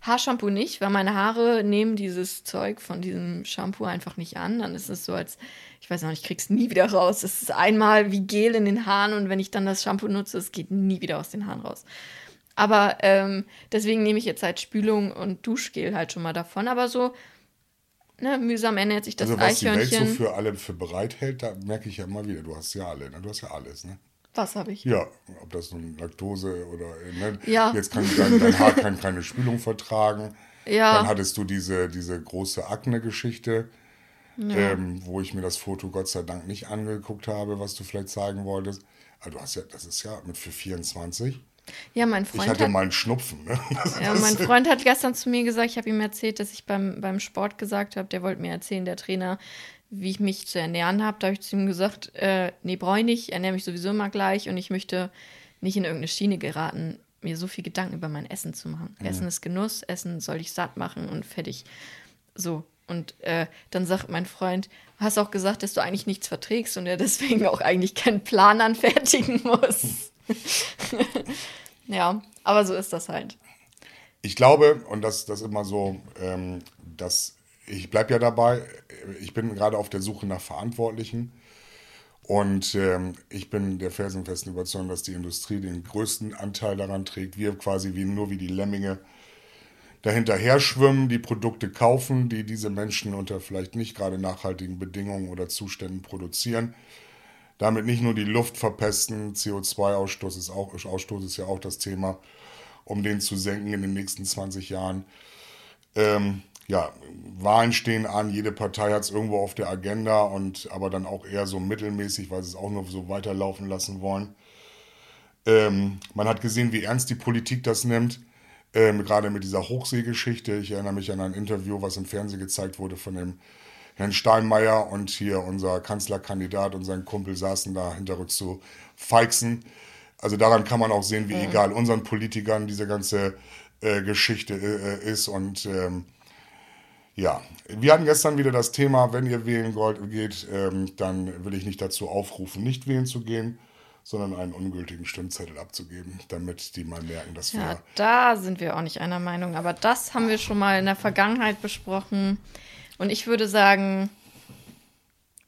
Haarshampoo nicht, weil meine Haare nehmen dieses Zeug von diesem Shampoo einfach nicht an. Dann ist es so, als, ich weiß noch ich krieg's nie wieder raus. Es ist einmal wie Gel in den Haaren und wenn ich dann das Shampoo nutze, es geht nie wieder aus den Haaren raus. Aber ähm, deswegen nehme ich jetzt halt Spülung und Duschgel halt schon mal davon. Aber so, ne, mühsam ernährt sich das
Also was die Welt
Eichhörnchen.
so für alle für bereithält, da merke ich ja immer wieder, du hast ja alle, ne? du hast ja alles. Ne?
Was habe ich?
Ja, ob das nun Laktose oder ne?
Ja.
jetzt kann dein, dein Haar kann keine Spülung vertragen.
Ja.
Dann hattest du diese, diese große Akne-Geschichte, ähm, wo ich mir das Foto Gott sei Dank nicht angeguckt habe, was du vielleicht zeigen wolltest. Aber du hast ja, das ist ja mit für 24.
Ja, mein
Ich
Freund
hatte
hat
mal einen Schnupfen. Ne?
Ja, mein Freund hat gestern zu mir gesagt, ich habe ihm erzählt, dass ich beim, beim Sport gesagt habe, der wollte mir erzählen, der Trainer, wie ich mich zu ernähren habe. Da habe ich zu ihm gesagt, äh, nee, brauche ich nicht, ich ernähre mich sowieso immer gleich und ich möchte nicht in irgendeine Schiene geraten, mir so viel Gedanken über mein Essen zu machen. Essen ist Genuss, Essen soll ich satt machen und fertig. So. Und äh, dann sagt mein Freund, hast auch gesagt, dass du eigentlich nichts verträgst und er deswegen auch eigentlich keinen Plan anfertigen muss. ja, aber so ist das halt.
Ich glaube, und das, das immer so, ähm, dass ich bleibe ja dabei, ich bin gerade auf der Suche nach Verantwortlichen. Und ähm, ich bin der felsenfesten Überzeugung, dass die Industrie den größten Anteil daran trägt. Wir quasi wie, nur wie die Lemminge dahinterher schwimmen, die Produkte kaufen, die diese Menschen unter vielleicht nicht gerade nachhaltigen Bedingungen oder Zuständen produzieren. Damit nicht nur die Luft verpesten, CO2-Ausstoß ist, ist ja auch das Thema, um den zu senken in den nächsten 20 Jahren. Ähm, ja, Wahlen stehen an, jede Partei hat es irgendwo auf der Agenda und aber dann auch eher so mittelmäßig, weil sie es auch nur so weiterlaufen lassen wollen. Ähm, man hat gesehen, wie ernst die Politik das nimmt, ähm, gerade mit dieser Hochseegeschichte. Ich erinnere mich an ein Interview, was im Fernsehen gezeigt wurde von dem Herrn Steinmeier und hier unser Kanzlerkandidat und sein Kumpel saßen da hinterrücks zu feixen. Also daran kann man auch sehen, wie egal unseren Politikern diese ganze äh, Geschichte äh, ist und ähm, ja, wir hatten gestern wieder das Thema, wenn ihr wählen wollt, geht, ähm, dann will ich nicht dazu aufrufen, nicht wählen zu gehen, sondern einen ungültigen Stimmzettel abzugeben, damit die mal merken, dass wir.
Ja, da sind wir auch nicht einer Meinung, aber das haben wir schon mal in der Vergangenheit besprochen. Und ich würde sagen,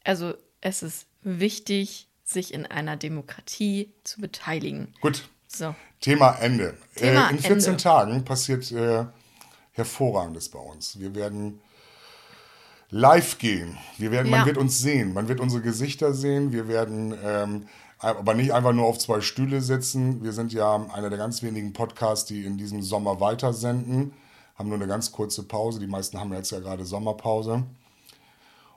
also es ist wichtig, sich in einer Demokratie zu beteiligen.
Gut,
So.
Thema Ende.
Thema
äh, in 14
Ende.
Tagen passiert äh, Hervorragendes bei uns. Wir werden live gehen. Wir werden, Man
Ja.
wird uns sehen. Man wird unsere Gesichter sehen. Wir werden ähm, aber nicht einfach nur auf zwei Stühle sitzen. Wir sind ja einer der ganz wenigen Podcasts, die in diesem Sommer weitersenden. Haben nur eine ganz kurze Pause. Die meisten haben jetzt ja gerade Sommerpause.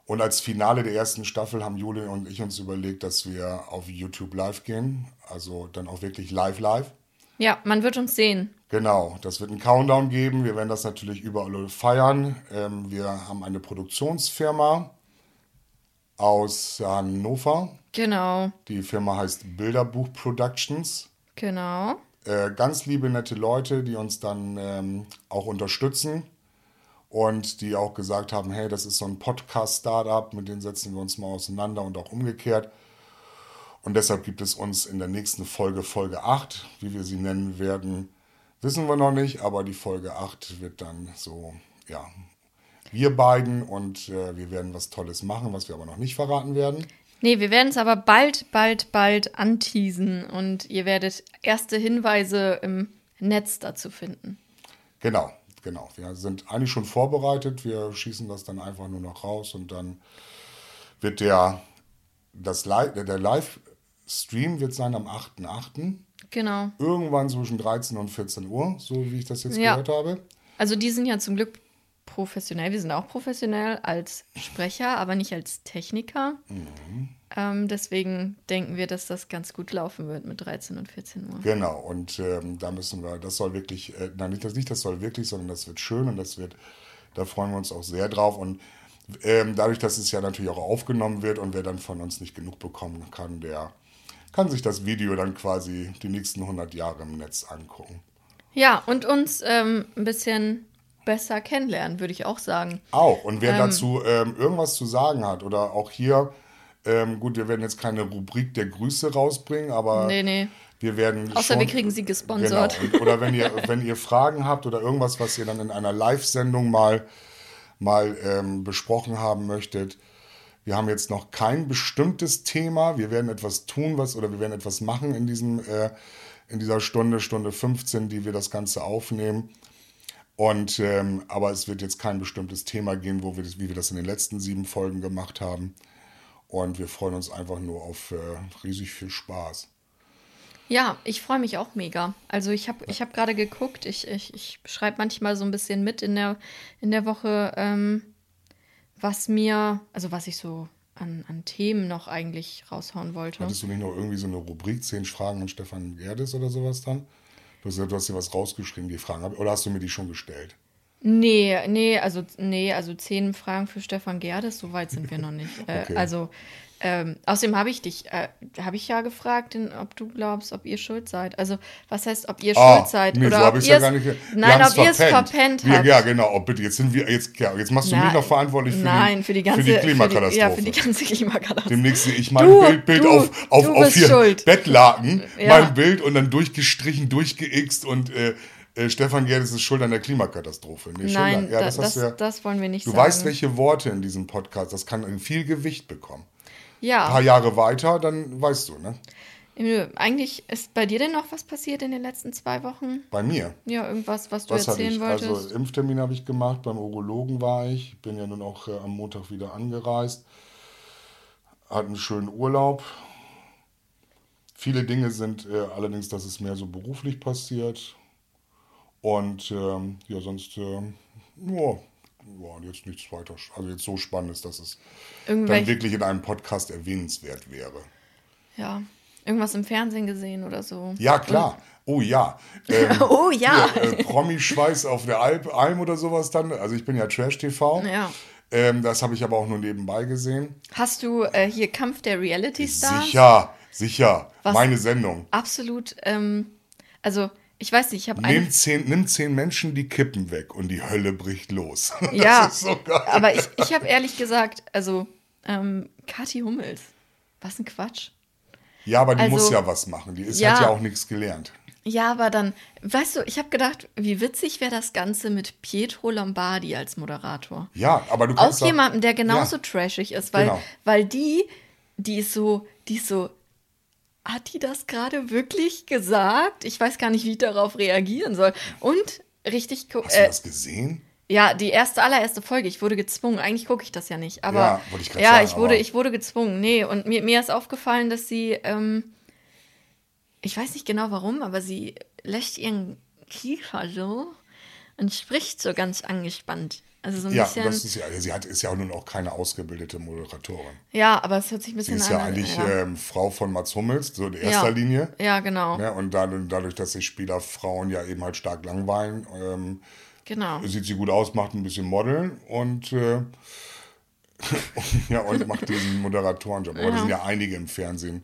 Und als Finale der ersten Staffel haben Jule und ich uns überlegt, dass wir auf YouTube live gehen. Also dann auch wirklich live live.
Ja, man wird uns sehen.
Genau, das wird einen Countdown geben. Wir werden das natürlich überall feiern. Ähm, wir haben eine Produktionsfirma aus Hannover.
Genau,
Die Firma heißt Bilderbuch Productions.
genau.
Äh, ganz liebe, nette Leute, die uns dann ähm, auch unterstützen und die auch gesagt haben, hey, das ist so ein Podcast-Startup, mit denen setzen wir uns mal auseinander und auch umgekehrt. Und deshalb gibt es uns in der nächsten Folge, Folge 8, wie wir sie nennen werden, wissen wir noch nicht, aber die Folge 8 wird dann so, ja, wir beiden und äh, wir werden was Tolles machen, was wir aber noch nicht verraten werden.
Nee, wir werden es aber bald, bald, bald anteasen und ihr werdet erste Hinweise im Netz dazu finden.
Genau, genau. Wir sind eigentlich schon vorbereitet. Wir schießen das dann einfach nur noch raus und dann wird der, das Live, der Livestream wird sein am 8.8.
Genau.
Irgendwann zwischen 13 und 14 Uhr, so wie ich das jetzt
Ja.
gehört habe.
Also die sind ja zum Glück professionell, wir sind auch professionell als Sprecher, aber nicht als Techniker. Ähm, deswegen denken wir, dass das ganz gut laufen wird mit 13 und 14 Uhr.
Genau, und ähm, da müssen wir, das soll wirklich, äh, nein, nicht das, nicht das soll wirklich, sondern das wird schön und das wird, da freuen wir uns auch sehr drauf. Und ähm, dadurch, dass es ja natürlich auch aufgenommen wird und wer dann von uns nicht genug bekommen kann, der kann sich das Video dann quasi die nächsten 100 Jahre im Netz angucken.
Ja, und uns ähm, ein bisschen besser kennenlernen, würde ich auch sagen.
Auch. Und wer dazu ähm, irgendwas zu sagen hat oder auch hier, ähm, gut, wir werden jetzt keine Rubrik der Grüße rausbringen, aber
Nee, nee.
wir werden.
Außer
schon,
wir kriegen sie gesponsert.
Genau. Und, oder wenn ihr, wenn ihr Fragen habt oder irgendwas, was ihr dann in einer Live-Sendung mal, mal ähm, besprochen haben möchtet. Wir haben jetzt noch kein bestimmtes Thema. Wir werden etwas tun, was oder wir werden etwas machen in diesem äh, in dieser Stunde, Stunde 15, die wir das Ganze aufnehmen. Und ähm, aber es wird jetzt kein bestimmtes Thema gehen, wo wir das, wie wir das in den letzten sieben Folgen gemacht haben. Und wir freuen uns einfach nur auf äh, riesig viel Spaß.
Ja, ich freue mich auch mega. Also ich habe ich hab gerade geguckt, ich, ich, ich schreibe manchmal so ein bisschen mit in der, in der Woche, ähm, was mir, also was ich so an, an Themen noch eigentlich raushauen wollte.
Hattest du nicht noch irgendwie so eine Rubrik, zehn Fragen an Stefan Gerdes oder sowas dann? Du hast, du dir was rausgeschrieben, die Fragen. Oder hast du mir die schon gestellt?
Nee, nee, also nee, also zehn Fragen für Stefan Gerdes, so weit sind wir noch nicht. Äh,
Okay.
Also ähm, außerdem habe ich dich, äh, habe ich ja gefragt, ob du glaubst, ob ihr schuld seid. Also was heißt, ob ihr
Ah,
schuld seid
nee,
oder
so
ob
ich ja gar nicht.
nein, ob ihr es verpennt
Wir-
habt.
Ja, genau. Oh, bitte, jetzt sind wir, jetzt, ja, jetzt machst du mich
Na,
noch verantwortlich für
nein,
die,
für die ganze
für die Klimakatastrophe.
ja, für die ganze Klimakatastrophe.
Demnächst sehe ich mein
Du,
Bild, Bild
du,
auf, auf, auf hier
schuld.
Bettlaken,
Ja.
mein Bild und dann durchgestrichen, durchgeixt und äh, äh, Stefan Gerdes ist schuld an der Klimakatastrophe. Nee,
Nein,
ja,
da-
das,
das,
du ja,
das wollen wir nicht
Du
sagen.
weißt, welche Worte in diesem Podcast, das kann viel Gewicht bekommen. Ein paar
Ja,
Jahre weiter, dann weißt du, ne?
Eigentlich ist bei dir denn noch was passiert in den letzten zwei Wochen?
Bei mir.
Ja, irgendwas, was du
Was
erzählen
ich?
wolltest?
Also Impftermin habe ich gemacht, beim Urologen war ich, bin ja nun auch äh, am Montag wieder angereist, hatte einen schönen Urlaub. Viele Dinge sind äh, allerdings, dass es mehr so beruflich passiert. Und ähm, ja, sonst, ähm, ja, ja, jetzt nichts weiter. Also jetzt so spannend ist, dass es dann wirklich in einem Podcast erwähnenswert wäre.
ja, irgendwas im Fernsehen gesehen oder so.
Ja, klar. Oh ja. Ähm,
Oh ja.
Hier, äh, Promi-Schweiß auf der Alp, Alm oder sowas dann. Also ich bin ja Trash-TV.
Ja.
Ähm, das habe ich aber auch nur nebenbei gesehen.
Hast du äh, hier Kampf der Reality Stars?
Sicher, sicher.
Was?
Meine Sendung.
Absolut. Ähm, also, ich weiß nicht, ich habe eine.
Nimm zehn, nimm zehn Menschen die Kippen weg und die Hölle bricht los.
Ja,
so
aber ich, ich habe ehrlich gesagt, also, ähm, Kathi Hummels. Was ein Quatsch.
ja, aber die
also-
muss ja was machen. Die ist,
Ja.
hat ja auch nichts gelernt.
Ja, aber dann, weißt du, ich habe gedacht, wie witzig wäre das Ganze mit Pietro Lombardi als Moderator.
Ja, aber du
Auch
kannst
jemandem, der genauso
Ja.
trashig ist, weil,
Genau.
weil die, die ist so, die ist so, hat die das gerade wirklich gesagt? Ich weiß gar nicht, wie ich darauf reagieren soll. Und richtig, gu-
Hast du
äh,
das gesehen?
ja, die erste, allererste Folge, ich wurde gezwungen. Eigentlich gucke ich das ja nicht, aber
Ja, ich
ja,
sagen,
ich wurde,
aber-
ich wurde gezwungen. Nee, und mir, mir ist aufgefallen, dass sie, ähm, ich weiß nicht genau warum, aber sie lässt ihren Kiefer so und spricht so ganz angespannt. Also so ein
Ja,
bisschen.
das ist ja, sie hat, ist ja nun auch keine ausgebildete Moderatorin.
Ja, aber es hört sich ein
Sie
bisschen
ist ja
an.
eigentlich
ja.
ähm, Frau von Mats Hummels, so in erster
ja.
Linie.
Ja, genau.
Ne? Und dadurch, dadurch, dass sich Spieler Frauen ja eben halt stark langweilen, ähm,
Genau.
sieht sie gut aus, macht ein bisschen Modeln und, äh, ja, und macht diesen Moderatorenjob. Aber
Ja.
da sind ja einige im Fernsehen,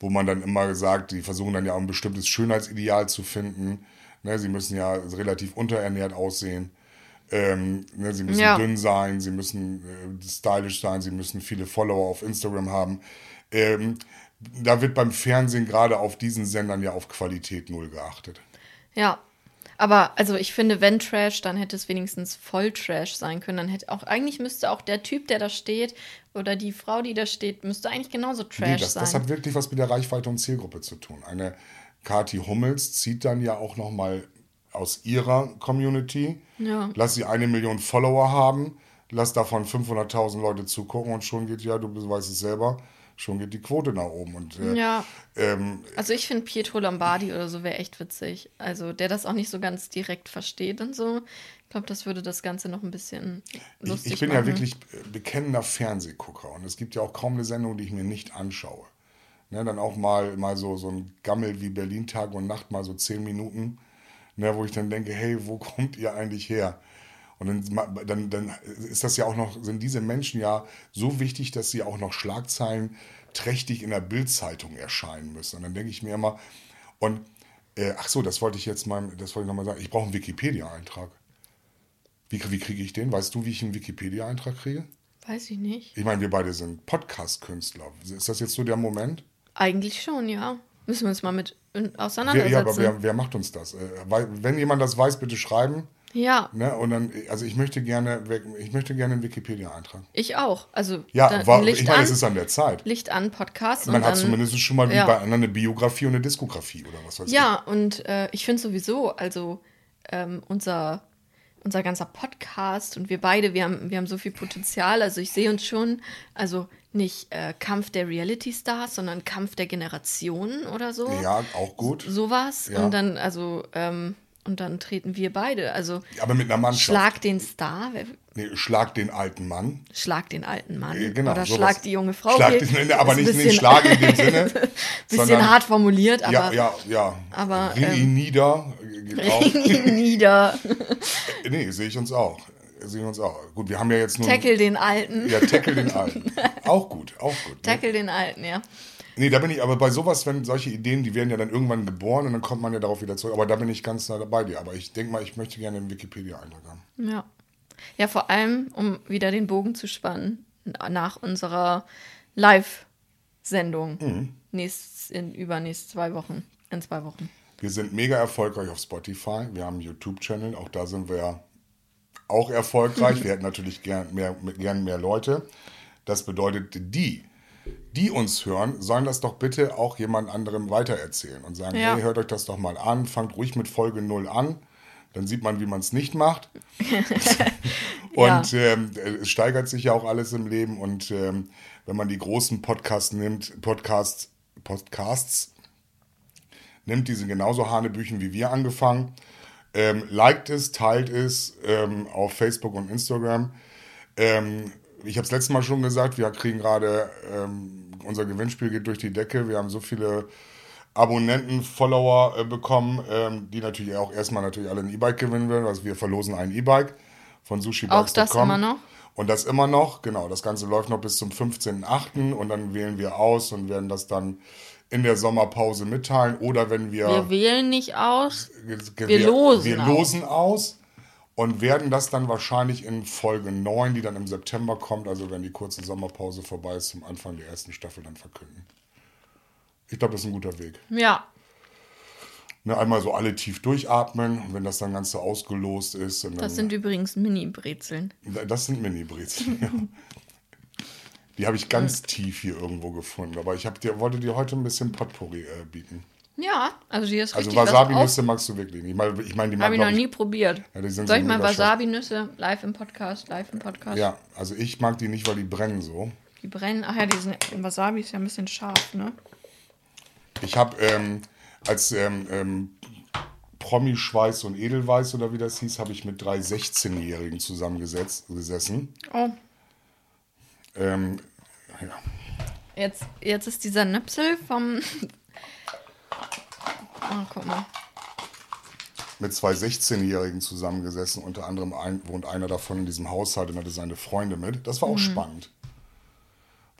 wo man dann immer sagt, die versuchen dann ja auch ein bestimmtes Schönheitsideal zu finden. Ne? Sie müssen ja relativ unterernährt aussehen. Ähm, ne? Sie müssen
Ja.
dünn sein, sie müssen äh, stylisch sein, sie müssen viele Follower auf Instagram haben. Ähm, da wird beim Fernsehen gerade auf diesen Sendern ja auf Qualität null geachtet.
Ja. Aber also ich finde, wenn Trash, dann hätte es wenigstens voll Trash sein können. Dann hätte auch, eigentlich müsste auch der Typ, der da steht, oder die Frau, die da steht, müsste eigentlich genauso Trash
Nee, das,
sein.
das hat wirklich was mit der Reichweite und Zielgruppe zu tun. Eine Kati Hummels zieht dann ja auch noch mal aus ihrer Community.
Ja.
Lass sie eine Million Follower haben, lass davon 500.000 Leute zugucken und schon geht ja, du weißt es selber, schon geht die Quote nach oben. Und äh,
ja.
ähm,
Also ich finde Pietro Lombardi oder so wäre echt witzig. Also der das auch nicht so ganz direkt versteht und so. glaube, das würde das Ganze noch ein bisschen lustig
Ich, ich bin
machen.
ja wirklich äh, bekennender Fernsehgucker und es gibt ja auch kaum eine Sendung, die ich mir nicht anschaue. Ne, dann auch mal, mal so, so ein Gammel wie Berlin Tag und Nacht, mal so zehn Minuten, ne, wo ich dann denke, hey, wo kommt ihr eigentlich her? Und dann, dann ist das ja auch noch, sind diese Menschen ja so wichtig, dass sie auch noch Schlagzeilen trächtig in der Bildzeitung erscheinen müssen. Und dann denke ich mir immer, und äh, ach so, das wollte ich jetzt mal, das wollte ich nochmal sagen, ich brauche einen Wikipedia-Eintrag. Wie, wie kriege ich den? Weißt du, wie ich einen Wikipedia-Eintrag kriege?
Weiß ich nicht.
Ich meine, wir beide sind Podcast-Künstler. Ist das jetzt so der Moment?
Eigentlich schon, ja. Müssen wir uns mal mit auseinandersetzen.
ja, aber wer, wer macht uns das? Äh, wenn jemand das weiß, bitte schreiben.
ja,
Ne? Und dann, also ich möchte gerne, ich möchte gerne einen Wikipedia-Eintrag.
ich auch. Also
Ja, war,
Licht
ich meine, es ist an der Zeit.
Licht an, Podcast.
Man hat
dann,
zumindest schon mal wie
ja.
bei anderen eine Biografie und eine Diskografie oder was weiß
Ja, und äh, ich finde sowieso, also ähm, unser, unser ganzer Podcast und wir beide, wir haben, wir haben so viel Potenzial. Also ich sehe uns schon, also nicht äh, Kampf der Reality Stars, sondern Kampf der Generationen oder so.
Ja, auch gut.
Sowas.
Ja.
Und dann, also, ähm, und dann treten wir beide. Also
Aber mit einer Mannschaft.
Schlag den Star,
Nee, schlag den alten Mann.
schlag den alten Mann.
Äh, Genau,
oder
sowas.
schlag die junge Frau.
Schlag den, nee, aber nicht den
bisschen-
Schlag in dem Sinne.
Bisschen
sondern-
hart formuliert, aber
Ja, ja, ja.
aber,
Ring
ähm,
ihn nieder. Geht auch.
bring ihn nieder.
Nee, sehe ich uns auch. Sehe ich uns auch. Gut, wir haben ja jetzt nur.
Tackle den Alten.
Ja, tackle den Alten. Auch gut, auch gut. Ne?
Tackle den Alten, ja.
Nee, da bin ich, aber bei sowas, wenn solche Ideen, die werden ja dann irgendwann geboren und dann kommt man ja darauf wieder zurück. Aber da bin ich ganz nah bei dir. Aber ich denke mal, ich möchte gerne einen Wikipedia-Eintrag haben.
Ja. Ja, vor allem, um wieder den Bogen zu spannen, nach unserer Live-Sendung.
Mhm.
Nächst, in übernächst zwei Wochen. In zwei Wochen.
Wir sind mega erfolgreich auf Spotify. Wir haben einen YouTube-Channel. Auch da sind wir auch erfolgreich. Wir hätten natürlich gern mehr, gern mehr Leute. Das bedeutet, die, die uns hören, sollen das doch bitte auch jemand anderem weitererzählen und sagen,
Ja.
hey, hört euch das doch mal an, fangt ruhig mit Folge 0 an. Dann sieht man, wie man es nicht macht. Und ähm, es steigert sich ja auch alles im Leben. Und ähm, wenn man die großen Podcasts nimmt, Podcasts, Podcasts nimmt, die sind genauso Hanebüchen wie wir angefangen. Ähm, liked es, teilt es ähm, auf Facebook und Instagram. Ähm, ich habe es letztes Mal schon gesagt, wir kriegen gerade, ähm, unser Gewinnspiel geht durch die Decke. Wir haben so viele Abonnenten, Follower äh, bekommen, ähm, die natürlich auch erstmal natürlich alle ein E-Bike gewinnen werden. Also wir verlosen ein E-Bike von sushibikes.com.
Auch das immer noch?
Und das immer noch, genau. Das Ganze läuft noch bis zum 15.8. und dann wählen wir aus und werden das dann in der Sommerpause mitteilen. Oder wenn wir.
Wir wählen nicht aus.
ge-
wir losen
wir
aus.
losen aus und werden das dann wahrscheinlich in Folge 9, die dann im September kommt, also wenn die kurze Sommerpause vorbei ist, zum Anfang der ersten Staffel dann verkünden. Ich glaube, das ist ein guter Weg.
Ja.
Ne, einmal so alle tief durchatmen und wenn das dann ganz so ausgelost ist. Und dann,
Das sind übrigens Mini-Brezeln.
das sind Mini-Brezeln, ja. Die habe ich ganz tief hier irgendwo gefunden. Aber ich dir, wollte dir heute ein bisschen Potpourri äh, bieten.
Ja, also hier ist
Also
richtig drauf.
Wasabi-Nüsse magst du wirklich nicht. Ich meine, ich mein, die
Habe ich noch
glaub
nie probiert.
Ja, die
Soll
so
ich mal. Wasabi-Nüsse live im Podcast, live im Podcast?
Ja, also ich mag die nicht, weil die brennen so.
Die brennen. Ach ja, die sind, Wasabi ist ja ein bisschen scharf, ne?
Ich habe ähm, als ähm, ähm, Promi-Schweiß und Edelweiß oder wie das hieß, habe ich mit drei 16-Jährigen zusammengesetzt gesessen.
Oh,
Ähm, ja.
jetzt, jetzt ist dieser Nöpsel vom. Oh, guck mal.
Mit zwei 16-Jährigen zusammengesessen. Unter anderem ein, wohnt einer davon in diesem Haushalt und hatte seine Freunde mit. Das war auch spannend.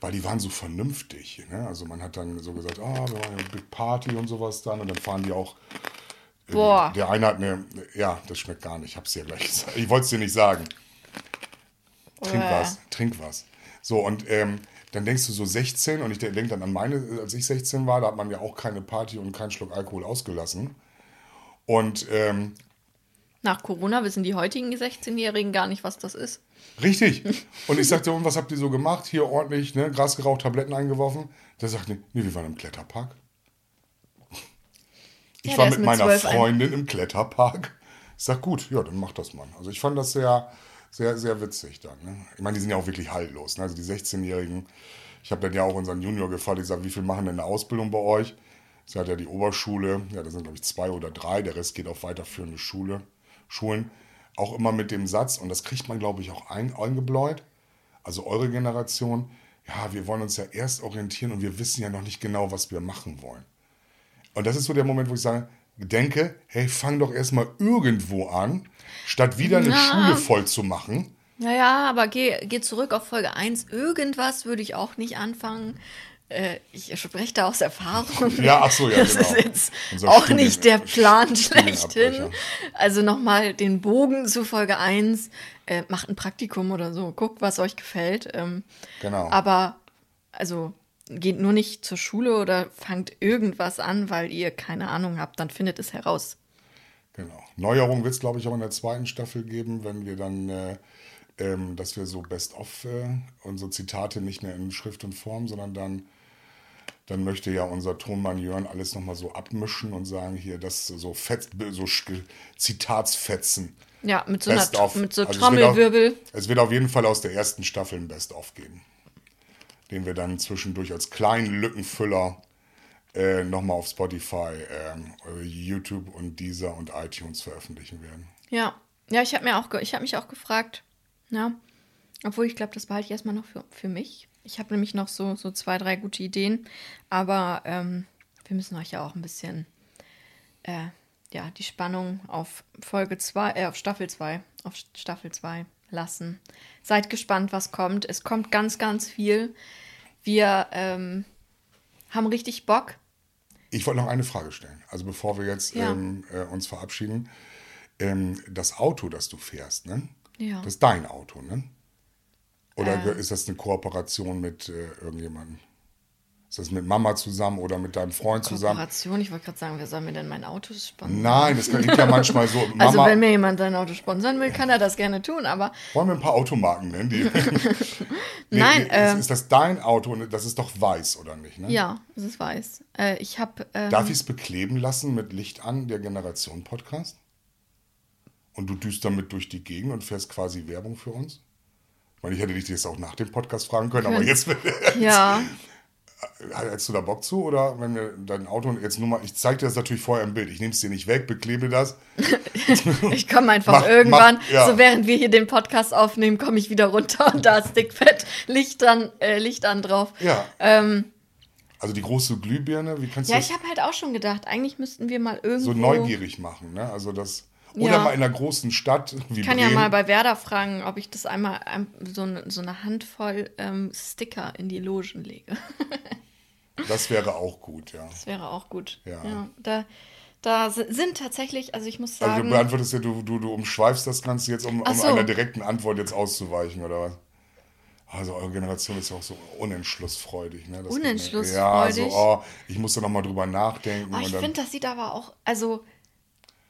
Weil die waren so vernünftig. Ne? Also man hat dann so gesagt, ah, wir machen eine Big Party und sowas dann. Und dann fahren die auch
Boah.
Der eine hat mir, ja, das schmeckt gar nicht, ich hab's dir gleich gesagt. Ich wollte es dir nicht sagen. Trink
Uäh.
was, trink was. So, und ähm, dann denkst du so 16 und ich denke dann an meine, als ich 16 war, da hat man ja auch keine Party und keinen Schluck Alkohol ausgelassen. Und ähm,
Nach Corona wissen die heutigen 16-Jährigen gar nicht, was das ist.
richtig. Und ich sagte, und was habt ihr so gemacht? Hier ordentlich, ne, Gras geraucht, Tabletten eingeworfen. Der sagt, nee, nee, wir waren im Kletterpark. Ich
Ja,
war mit
mit
meiner
12 ein-
Freundin im Kletterpark. Ich sag, gut, ja, dann macht das mal. Also ich fand das sehr, sehr, sehr witzig dann. Ne? Ich meine, die sind ja auch wirklich haltlos. Ne? Also die 16-Jährigen. Ich habe dann ja auch unseren Junior gefragt, ich sage, wie viel machen denn eine Ausbildung bei euch? Sie hat ja die Oberschule, ja, da sind glaube ich zwei oder drei, der Rest geht auf weiterführende Schule, Schulen. auch immer mit dem Satz, und das kriegt man, glaube ich, auch ein, eingebläut, also eure Generation, ja, wir wollen uns ja erst orientieren und wir wissen ja noch nicht genau, was wir machen wollen. Und das ist so der Moment, wo ich sage, denke, hey, fang doch erstmal irgendwo an, statt wieder eine
Ja.
Schule voll zu machen.
Naja, aber geh, geh zurück auf Folge 1. Irgendwas würde ich auch nicht anfangen. Äh, ich spreche da aus Erfahrung.
Ja, ach so, ja,
Das
genau.
ist jetzt
Unser
auch
Studien-
nicht der Plan schlechthin. Also nochmal den Bogen zu Folge 1. Äh, macht ein Praktikum oder so. Guckt, was euch gefällt. Ähm,
Genau.
Aber, also, geht nur nicht zur Schule oder fangt irgendwas an, weil ihr keine Ahnung habt. Dann findet es heraus.
Genau. Neuerung wird es, glaube ich, auch in der zweiten Staffel geben, wenn wir dann, äh, ähm, dass wir so Best-of äh, unsere Zitate nicht mehr in Schrift und Form, sondern dann, dann möchte ja unser Tonmann Jörn alles nochmal so abmischen und sagen, hier, das so Fett, so Zitatsfetzen.
Ja, mit so, einer, mit so
Also es wird
Trommelwirbel.
Es wird auf jeden Fall aus der ersten Staffel ein Best-of geben, den wir dann zwischendurch als kleinen Lückenfüller äh, nochmal auf Spotify, ähm, YouTube und Deezer und iTunes veröffentlichen werden.
Ja, ja, ich habe mir auch, ich habe mich auch gefragt, ja, obwohl ich glaube, das behalte ich erstmal noch für, für mich. Ich habe nämlich noch so, so zwei, drei gute Ideen, aber ähm, wir müssen euch ja auch ein bisschen, äh, ja, die Spannung auf Folge 2, äh, auf Staffel 2, auf Staffel 2 lassen. Seid gespannt, was kommt. Es kommt ganz, ganz viel. Wir ähm, haben richtig Bock.
Ich wollte noch eine Frage stellen. Also bevor wir jetzt
Ja.
ähm, äh, uns verabschieden. Ähm, das Auto, das du fährst, ne?
Ja.
Das ist dein Auto, ne? Oder
Äh.
ist das eine Kooperation mit äh, irgendjemandem? Ist das mit Mama zusammen oder mit deinem Freund zusammen?
Kooperation, ich wollte gerade sagen, wer soll mir denn mein Auto sponsern?
Nein, das klingt ja manchmal so. Mama,
Also wenn mir jemand sein Auto sponsern will, kann er das gerne tun, aber
wollen wir ein paar Automarken nennen? Die, Nee,
Nein,
nee,
ähm,
ist, ist das dein Auto? und Das ist doch weiß, oder nicht? Ne?
ja, es ist weiß. Äh, ich habe ähm,
Darf ich es bekleben lassen mit Licht an, der Generation Podcast? Und du düst damit durch die Gegend und fährst quasi Werbung für uns? Ich meine, ich hätte dich das auch nach dem Podcast fragen können, aber
Können.
jetzt
ja,
hättest du da Bock zu? Oder wenn wir dein Auto jetzt nur mal, ich zeige dir das natürlich vorher im Bild, ich nehme es dir nicht weg, beklebe das.
ich komme einfach
Mach-
irgendwann,
mach- ja.
so während wir hier den Podcast aufnehmen, komme ich wieder runter und da ist dickfett Licht dran, äh, Licht an drauf.
Ja.
Ähm,
Also die große Glühbirne, wie kannst
ja,
du
ich
das
habe halt auch schon gedacht, eigentlich müssten wir mal irgendwo.
so neugierig machen? Ne? Also das, oder
Ja.
mal in einer großen Stadt wie
Ich kann ja
Bremen.
mal bei Werder fragen, ob ich das einmal ein, so, eine, so eine Handvoll ähm, Sticker in die Logen lege.
das wäre auch gut, ja.
Das wäre auch gut.
Ja.
da, da si- sind tatsächlich, also ich muss
Also
sagen.
du beantwortest ja, du, du, du umschweifst das Ganze jetzt, um, um
so.
einer direkten Antwort jetzt auszuweichen, oder was? Also eure Generation ist ja auch so unentschlussfreudig, ne? Das
Unentschlussfreudig?
Ja, so, oh, ich muss da nochmal drüber nachdenken.
Oh, ich finde, das sieht aber auch, also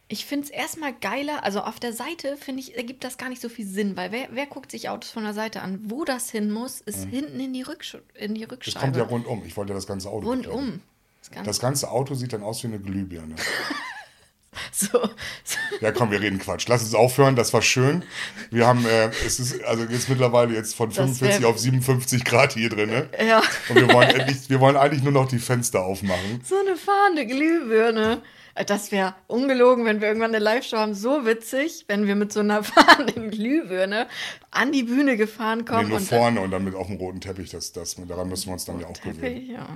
ich finde es erstmal geiler, also auf der Seite, finde ich, ergibt das gar nicht so viel Sinn, weil wer, wer guckt sich Autos von der Seite an? Wo das hin muss, ist hinten in die, Rücksch in die
das
Rückscheibe.
kommt ja rundum. Ich wollte ja das ganze Auto.
Rundum. Das Ganze,
Das ganze Auto sieht dann aus wie eine Glühbirne.
so.
Ja, komm, wir reden Quatsch. Lass uns aufhören, das war schön. Wir haben, äh, es ist also jetzt mittlerweile jetzt von
Das
45
wär-
auf 57 Grad hier drin, ne?
Ja.
Und wir wollen endlich, wir wollen eigentlich nur noch die Fenster aufmachen.
So eine fahrende Glühbirne. Äh, Das wäre ungelogen, wenn wir irgendwann eine Live-Show haben. So witzig, wenn wir mit so einer fahrenden Glühbirne an die Bühne gefahren
Nee,
kommen.
nur
und
vorne und dann mit auf dem roten Teppich. Das, das, daran müssen wir uns dann ja auch gewöhnen.
Teppich, ja.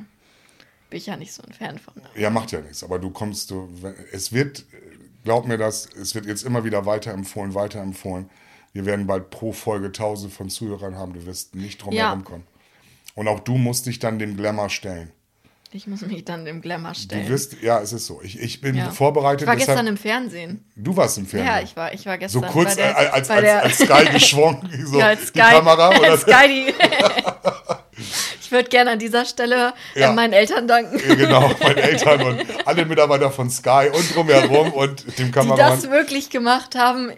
Bin ich ja nicht so ein Fan von.
Ja, macht ja nichts. Aber du kommst, du, es wird, glaub mir das, es wird jetzt immer wieder weiterempfohlen, weiterempfohlen. Wir werden bald pro Folge tausende von Zuhörern haben. Du wirst nicht drum
Ja.
herum kommen. Und auch du musst dich dann dem Glamour stellen.
Ich muss mich dann dem Glamour
Du
stellen.
wirst, ja, es ist so. Ich, ich bin
ja.
vorbereitet.
Ich war
deshalb,
gestern im Fernsehen.
du warst im Fernsehen.
Ja, ich war, ich war
so
gestern
kurz
bei der,
als, als, als, als Sky geschwungen, so
ja, als
die
Sky,
Kamera. Oder?
Sky die, ich würde gerne an dieser Stelle
Ja.
äh, meinen Eltern danken,
Ja, genau, meine Eltern und alle Mitarbeiter von Sky und drumherum und dem
die
Kameramann.
das wirklich gemacht haben.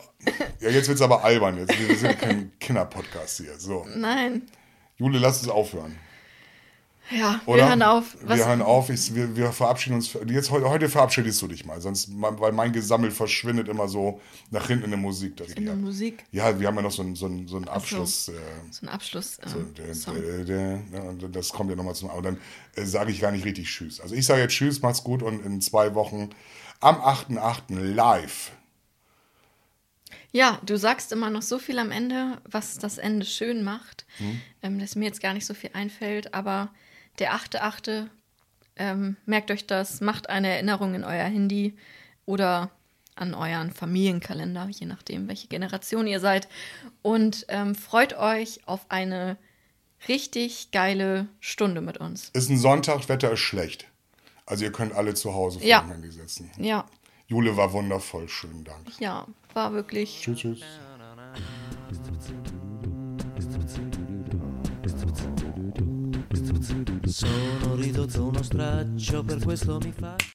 Ja, jetzt wird's aber albern. Jetzt. Wir sind kein Kinderpodcast hier. So.
Nein.
Jule, lass uns aufhören.
Ja,
Oder?
wir hören auf. Was,
wir hören auf. Ich, wir, wir verabschieden uns. Jetzt, heute, heute verabschiedest du dich mal. Sonst, weil mein Gesammel verschwindet immer so nach hinten in der Musik. Das
in der Musik.
Ja, wir haben ja noch so einen, so einen, so einen Abschluss. Äh,
So ein Abschluss.
so,
Ähm,
der-
Song.
der- der- ja, und das kommt ja nochmal zum. Aber dann äh, sage ich gar nicht richtig Tschüss. Also ich sage jetzt Tschüss, macht's gut und in zwei Wochen am 8.8. live.
Ja, du sagst immer noch so viel am Ende, was das Ende schön macht,
Hm?
ähm, dass mir jetzt gar nicht so viel einfällt, aber der 8.8., ähm, merkt euch das, macht eine Erinnerung in euer Handy oder an euren Familienkalender, je nachdem, welche Generation ihr seid. Und ähm, freut euch auf eine richtig geile Stunde mit uns.
Ist ein Sonntag, Wetter ist schlecht. Also ihr könnt alle zu Hause vor
Ja.
dem Handy sitzen.
Ja,
Jule war wundervoll, schönen Dank.
ja, war wirklich.
Tschüss, tschüss.
Sono ridotto uno straccio, per questo mi fa...